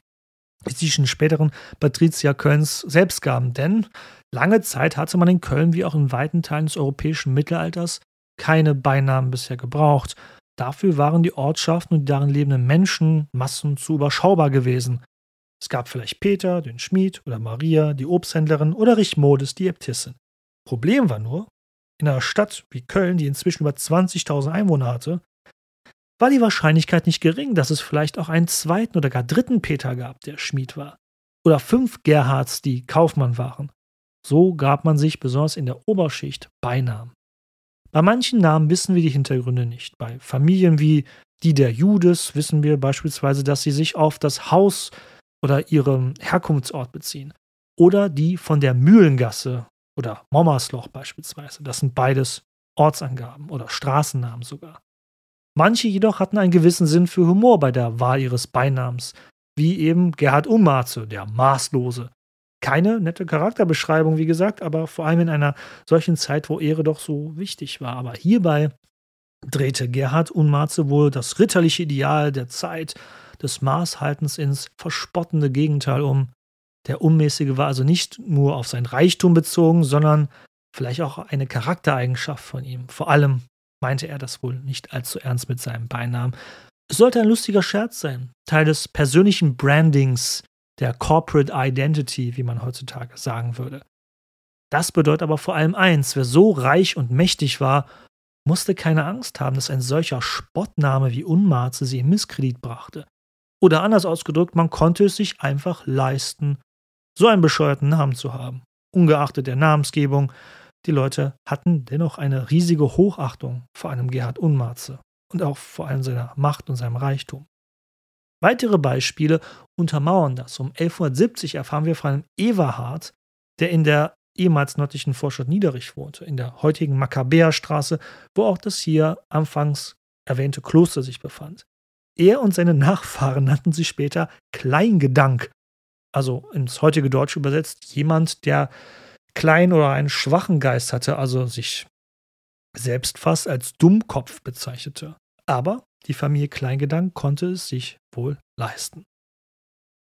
die sich in späteren Patrizier Kölns selbst gaben. Denn lange Zeit hatte man in Köln wie auch in weiten Teilen des europäischen Mittelalters keine Beinamen bisher gebraucht. Dafür waren die Ortschaften und die darin lebenden Menschenmassen zu überschaubar gewesen. Es gab vielleicht Peter, den Schmied oder Maria, die Obsthändlerin oder Richmodes, die Äbtissin. Problem war nur, in einer Stadt wie Köln, die inzwischen über 20.000 Einwohner hatte, war die Wahrscheinlichkeit nicht gering, dass es vielleicht auch einen zweiten oder gar dritten Peter gab, der Schmied war. Oder fünf Gerhards, die Kaufmann waren. So gab man sich besonders in der Oberschicht Beinamen. Bei manchen Namen wissen wir die Hintergründe nicht. Bei Familien wie die der Judes wissen wir beispielsweise, dass sie sich auf das Haus oder ihren Herkunftsort beziehen. Oder die von der Mühlengasse oder Mommersloch beispielsweise. Das sind beides Ortsangaben oder Straßennamen sogar. Manche jedoch hatten einen gewissen Sinn für Humor bei der Wahl ihres Beinamens, wie eben Gerhard Ummarze, der Maßlose. Keine nette Charakterbeschreibung, wie gesagt, aber vor allem in einer solchen Zeit, wo Ehre doch so wichtig war. Aber hierbei drehte Gerhard Unmarze wohl das ritterliche Ideal der Zeit des Maßhaltens ins verspottende Gegenteil um. Der Unmäßige war also nicht nur auf sein Reichtum bezogen, sondern vielleicht auch eine Charaktereigenschaft von ihm. Vor allem meinte er das wohl nicht allzu ernst mit seinem Beinamen. Es sollte ein lustiger Scherz sein, Teil des persönlichen Brandings, der Corporate Identity, wie man heutzutage sagen würde. Das bedeutet aber vor allem eins, wer so reich und mächtig war, musste keine Angst haben, dass ein solcher Spottname wie Unmarze sie in Misskredit brachte. Oder anders ausgedrückt, man konnte es sich einfach leisten, so einen bescheuerten Namen zu haben. Ungeachtet der Namensgebung, die Leute hatten dennoch eine riesige Hochachtung vor einem Gerhard Unmarze und auch vor allem seiner Macht und seinem Reichtum. Weitere Beispiele untermauern das. Um 1170 erfahren wir von einem Everhard, der in der ehemals nördlichen Vorstadt Niederich wohnte, in der heutigen Makkabäerstraße, wo auch das hier anfangs erwähnte Kloster sich befand. Er und seine Nachfahren nannten sich später Kleingedank, also ins heutige Deutsche übersetzt jemand, der klein oder einen schwachen Geist hatte, also sich selbst fast als Dummkopf bezeichnete. Aber die Familie Kleingedank konnte es sich wohl leisten.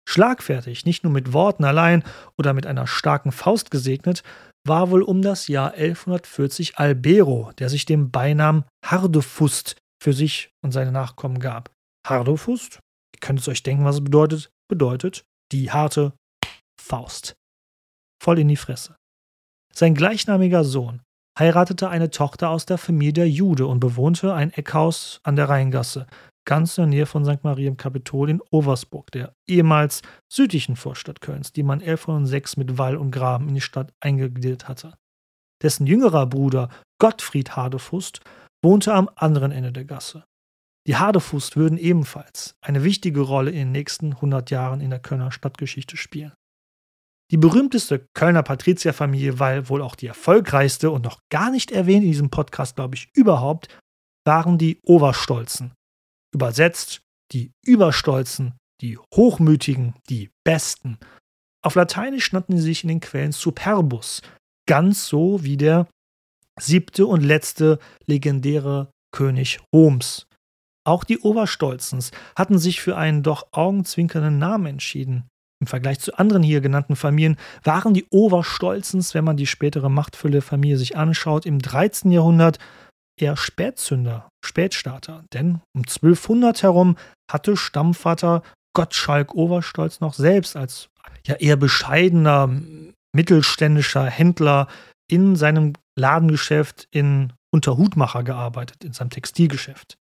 Schlagfertig, nicht nur mit Worten allein oder mit einer starken Faust gesegnet, war wohl um das Jahr 1140 Albero, der sich dem Beinamen Hardefust für sich und seine Nachkommen gab. Hardefust, ihr könnt es euch denken, was es bedeutet, bedeutet die harte Faust. Voll in die Fresse. Sein gleichnamiger Sohn heiratete eine Tochter aus der Familie der Jude und bewohnte ein Eckhaus an der Rheingasse, ganz in der Nähe von St. Maria im Kapitol in Oversburg, der ehemals südlichen Vorstadt Kölns, die man 1106 mit Wall und Graben in die Stadt eingegliedert hatte. Dessen jüngerer Bruder Gottfried Hadefust wohnte am anderen Ende der Gasse. Die Hadefust würden ebenfalls eine wichtige Rolle in den nächsten 100 Jahren in der Kölner Stadtgeschichte spielen. Die berühmteste Kölner Patrizierfamilie, weil wohl auch die erfolgreichste und noch gar nicht erwähnt in diesem Podcast, glaube ich, überhaupt, waren die Oberstolzen, Übersetzt die Überstolzen, die Hochmütigen, die Besten. Auf Lateinisch nannten sie sich in den Quellen Superbus, ganz so wie der siebte und letzte legendäre König Roms. Auch die Oberstolzens hatten sich für einen doch augenzwinkernden Namen entschieden. Im Vergleich zu anderen hier genannten Familien waren die Oberstolzens, wenn man die spätere machtvolle Familie sich anschaut, im 13. Jahrhundert eher Spätzünder, Spätstarter. Denn um 1200 herum hatte Stammvater Gottschalk Oberstolz noch selbst als ja eher bescheidener mittelständischer Händler in seinem Ladengeschäft in Unterhutmacher gearbeitet, in seinem Textilgeschäft.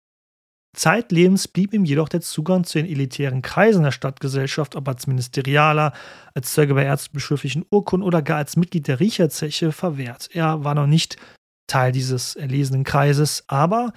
Zeitlebens blieb ihm jedoch der Zugang zu den elitären Kreisen der Stadtgesellschaft, ob als Ministerialer, als Zeuge bei erzbischöflichen Urkunden oder gar als Mitglied der Riecherzeche verwehrt. Er war noch nicht Teil dieses erlesenen Kreises, aber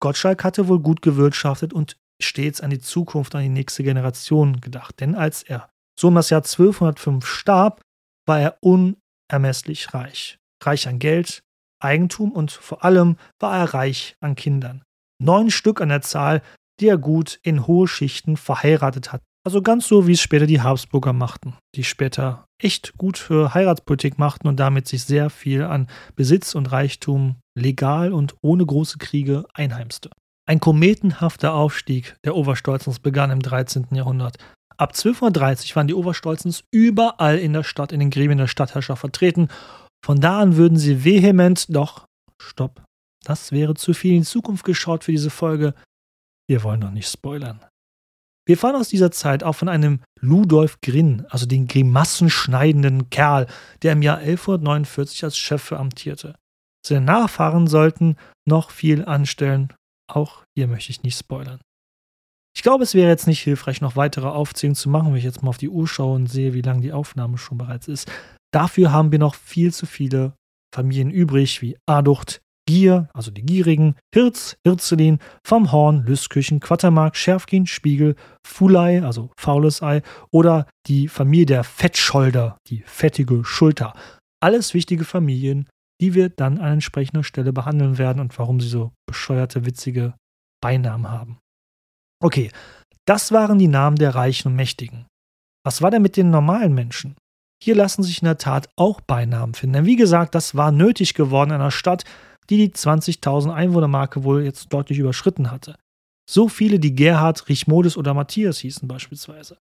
Gottschalk hatte wohl gut gewirtschaftet und stets an die Zukunft, an die nächste Generation gedacht. Denn als er so um das Jahr 1205 starb, war er unermesslich reich. Reich an Geld, Eigentum und vor allem war er reich an Kindern. Neun Stück an der Zahl, die er gut in hohe Schichten verheiratet hat. Also ganz so, wie es später die Habsburger machten, die später echt gut für Heiratspolitik machten und damit sich sehr viel an Besitz und Reichtum legal und ohne große Kriege einheimste. Ein kometenhafter Aufstieg der Oberstolzens begann im 13. Jahrhundert. Ab 1230 waren die Oberstolzens überall in der Stadt, in den Gremien der Stadtherrscher vertreten. Von da an würden sie vehement, doch, stopp, das wäre zu viel in Zukunft geschaut für diese Folge. Wir wollen doch nicht spoilern. Wir fahren aus dieser Zeit auch von einem Ludolf Grinn, also den grimassenschneidenden Kerl, der im Jahr 1149 als Chef amtierte. Seine Nachfahren sollten noch viel anstellen. Auch hier möchte ich nicht spoilern. Ich glaube, es wäre jetzt nicht hilfreich, noch weitere Aufzählungen zu machen, wenn ich jetzt mal auf die Uhr schaue und sehe, wie lange die Aufnahme schon bereits ist. Dafür haben wir noch viel zu viele Familien übrig, wie Aducht, Gier, also die Gierigen, Hirz, Hirzelin, vom Horn, Lüstküchen, Quattermark, Schärfkin, Spiegel, Fulei, also faules Ei, oder die Familie der Fettscholder, die fettige Schulter. Alles wichtige Familien, die wir dann an entsprechender Stelle behandeln werden und warum sie so bescheuerte, witzige Beinamen haben. Okay, das waren die Namen der Reichen und Mächtigen. Was war denn mit den normalen Menschen? Hier lassen sich in der Tat auch Beinamen finden. Denn wie gesagt, das war nötig geworden in einer Stadt, die die 20.000 Einwohnermarke wohl jetzt deutlich überschritten hatte. So viele, die Gerhard, Richmodis oder Matthias hießen beispielsweise.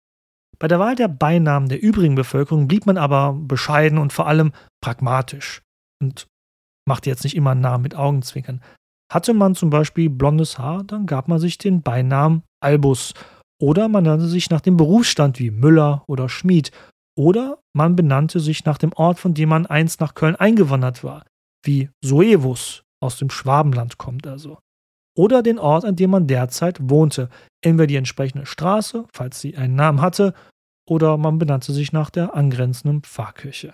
Bei der Wahl der Beinamen der übrigen Bevölkerung blieb man aber bescheiden und vor allem pragmatisch und machte jetzt nicht immer einen Namen mit Augenzwinkern. Hatte man zum Beispiel blondes Haar, dann gab man sich den Beinamen Albus oder man nannte sich nach dem Berufsstand wie Müller oder Schmied oder man benannte sich nach dem Ort, von dem man einst nach Köln eingewandert war, wie Soevus aus dem Schwabenland kommt also. Oder den Ort, an dem man derzeit wohnte, entweder die entsprechende Straße, falls sie einen Namen hatte, oder man benannte sich nach der angrenzenden Pfarrkirche.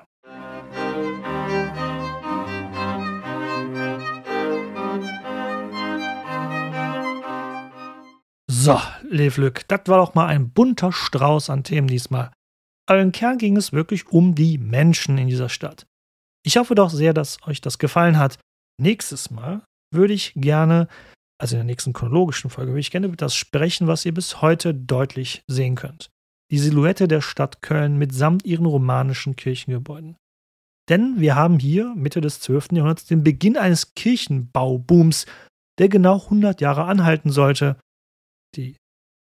So, Levlück, das war doch mal ein bunter Strauß an Themen diesmal. Aber im Kern ging es wirklich um die Menschen in dieser Stadt. Ich hoffe doch sehr, dass euch das gefallen hat. Nächstes Mal würde ich gerne, also in der nächsten chronologischen Folge, würde ich gerne über das sprechen, was ihr bis heute deutlich sehen könnt. Die Silhouette der Stadt Köln mitsamt ihren romanischen Kirchengebäuden. Denn wir haben hier Mitte des 12. Jahrhunderts den Beginn eines Kirchenbaubooms, der genau 100 Jahre anhalten sollte die,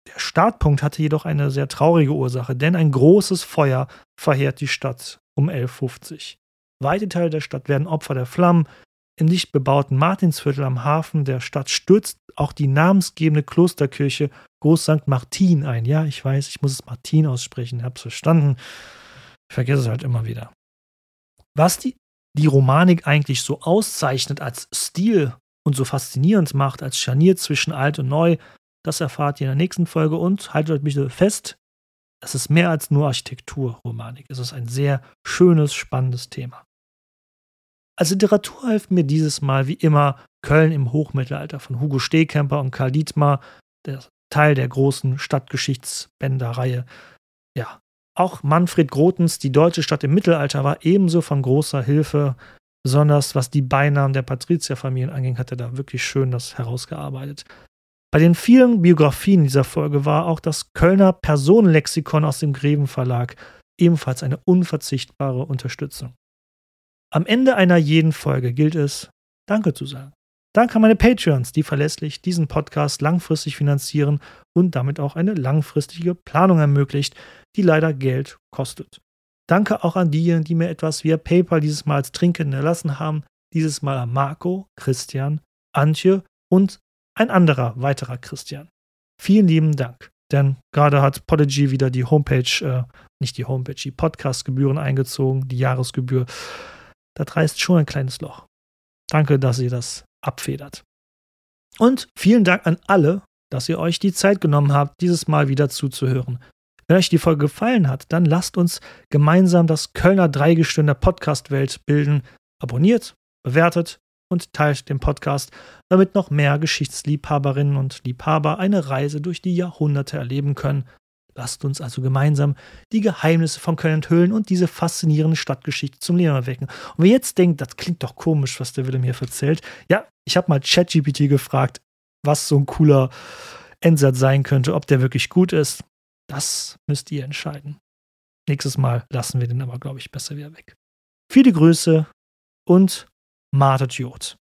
der Startpunkt hatte jedoch eine sehr traurige Ursache, denn ein großes Feuer verheert die Stadt um 1150. Weite Teile der Stadt werden Opfer der Flammen. Im nicht bebauten Martinsviertel am Hafen der Stadt stürzt auch die namensgebende Klosterkirche Groß St. Martin ein. Ja, ich weiß, ich muss es Martin aussprechen, hab's verstanden. Ich vergesse es halt immer wieder. Was die, die Romanik eigentlich so auszeichnet als Stil und so faszinierend macht, als Scharnier zwischen alt und neu, das erfahrt ihr in der nächsten Folge und haltet euch bitte fest, es ist mehr als nur Architekturromanik. Es ist ein sehr schönes, spannendes Thema. Als Literatur hilft mir dieses Mal wie immer Köln im Hochmittelalter von Hugo Stehkemper und Karl Dietmar, der Teil der großen Stadtgeschichtsbänderreihe. Ja, auch Manfred Grotens Die deutsche Stadt im Mittelalter war ebenso von großer Hilfe. Besonders was die Beinamen der Patrizierfamilien anging, hat er da wirklich schön das herausgearbeitet. Bei den vielen Biografien dieser Folge war auch das Kölner Personenlexikon aus dem Greven Verlag ebenfalls eine unverzichtbare Unterstützung. Am Ende einer jeden Folge gilt es, Danke zu sagen. Danke an meine Patreons, die verlässlich diesen Podcast langfristig finanzieren und damit auch eine langfristige Planung ermöglicht, die leider Geld kostet. Danke auch an diejenigen, die mir etwas via PayPal dieses Mal als Trinken erlassen haben. Dieses Mal an Marco, Christian, Antje und ein anderer, weiterer Christian. Vielen lieben Dank. Denn gerade hat Podigy wieder die Homepage, äh, nicht die Homepage, die Podcast-Gebühren eingezogen, die Jahresgebühr. Das reißt schon ein kleines Loch. Danke, dass ihr das abfedert. Und vielen Dank an alle, dass ihr euch die Zeit genommen habt, dieses Mal wieder zuzuhören. Wenn euch die Folge gefallen hat, dann lasst uns gemeinsam das Kölner Dreigestirn der Podcast-Welt bilden. Abonniert, bewertet und teilt den Podcast, damit noch mehr Geschichtsliebhaberinnen und Liebhaber eine Reise durch die Jahrhunderte erleben können. Lasst uns also gemeinsam die Geheimnisse von Köln enthüllen und diese faszinierende Stadtgeschichte zum Leben erwecken. Und wer jetzt denkt, das klingt doch komisch, was der Willem hier erzählt, ja, ich habe mal ChatGPT gefragt, was so ein cooler Endsatz sein könnte, ob der wirklich gut ist. Das müsst ihr entscheiden. Nächstes Mal lassen wir den aber, glaube ich, besser wieder weg. Viele Grüße und Martet Jod.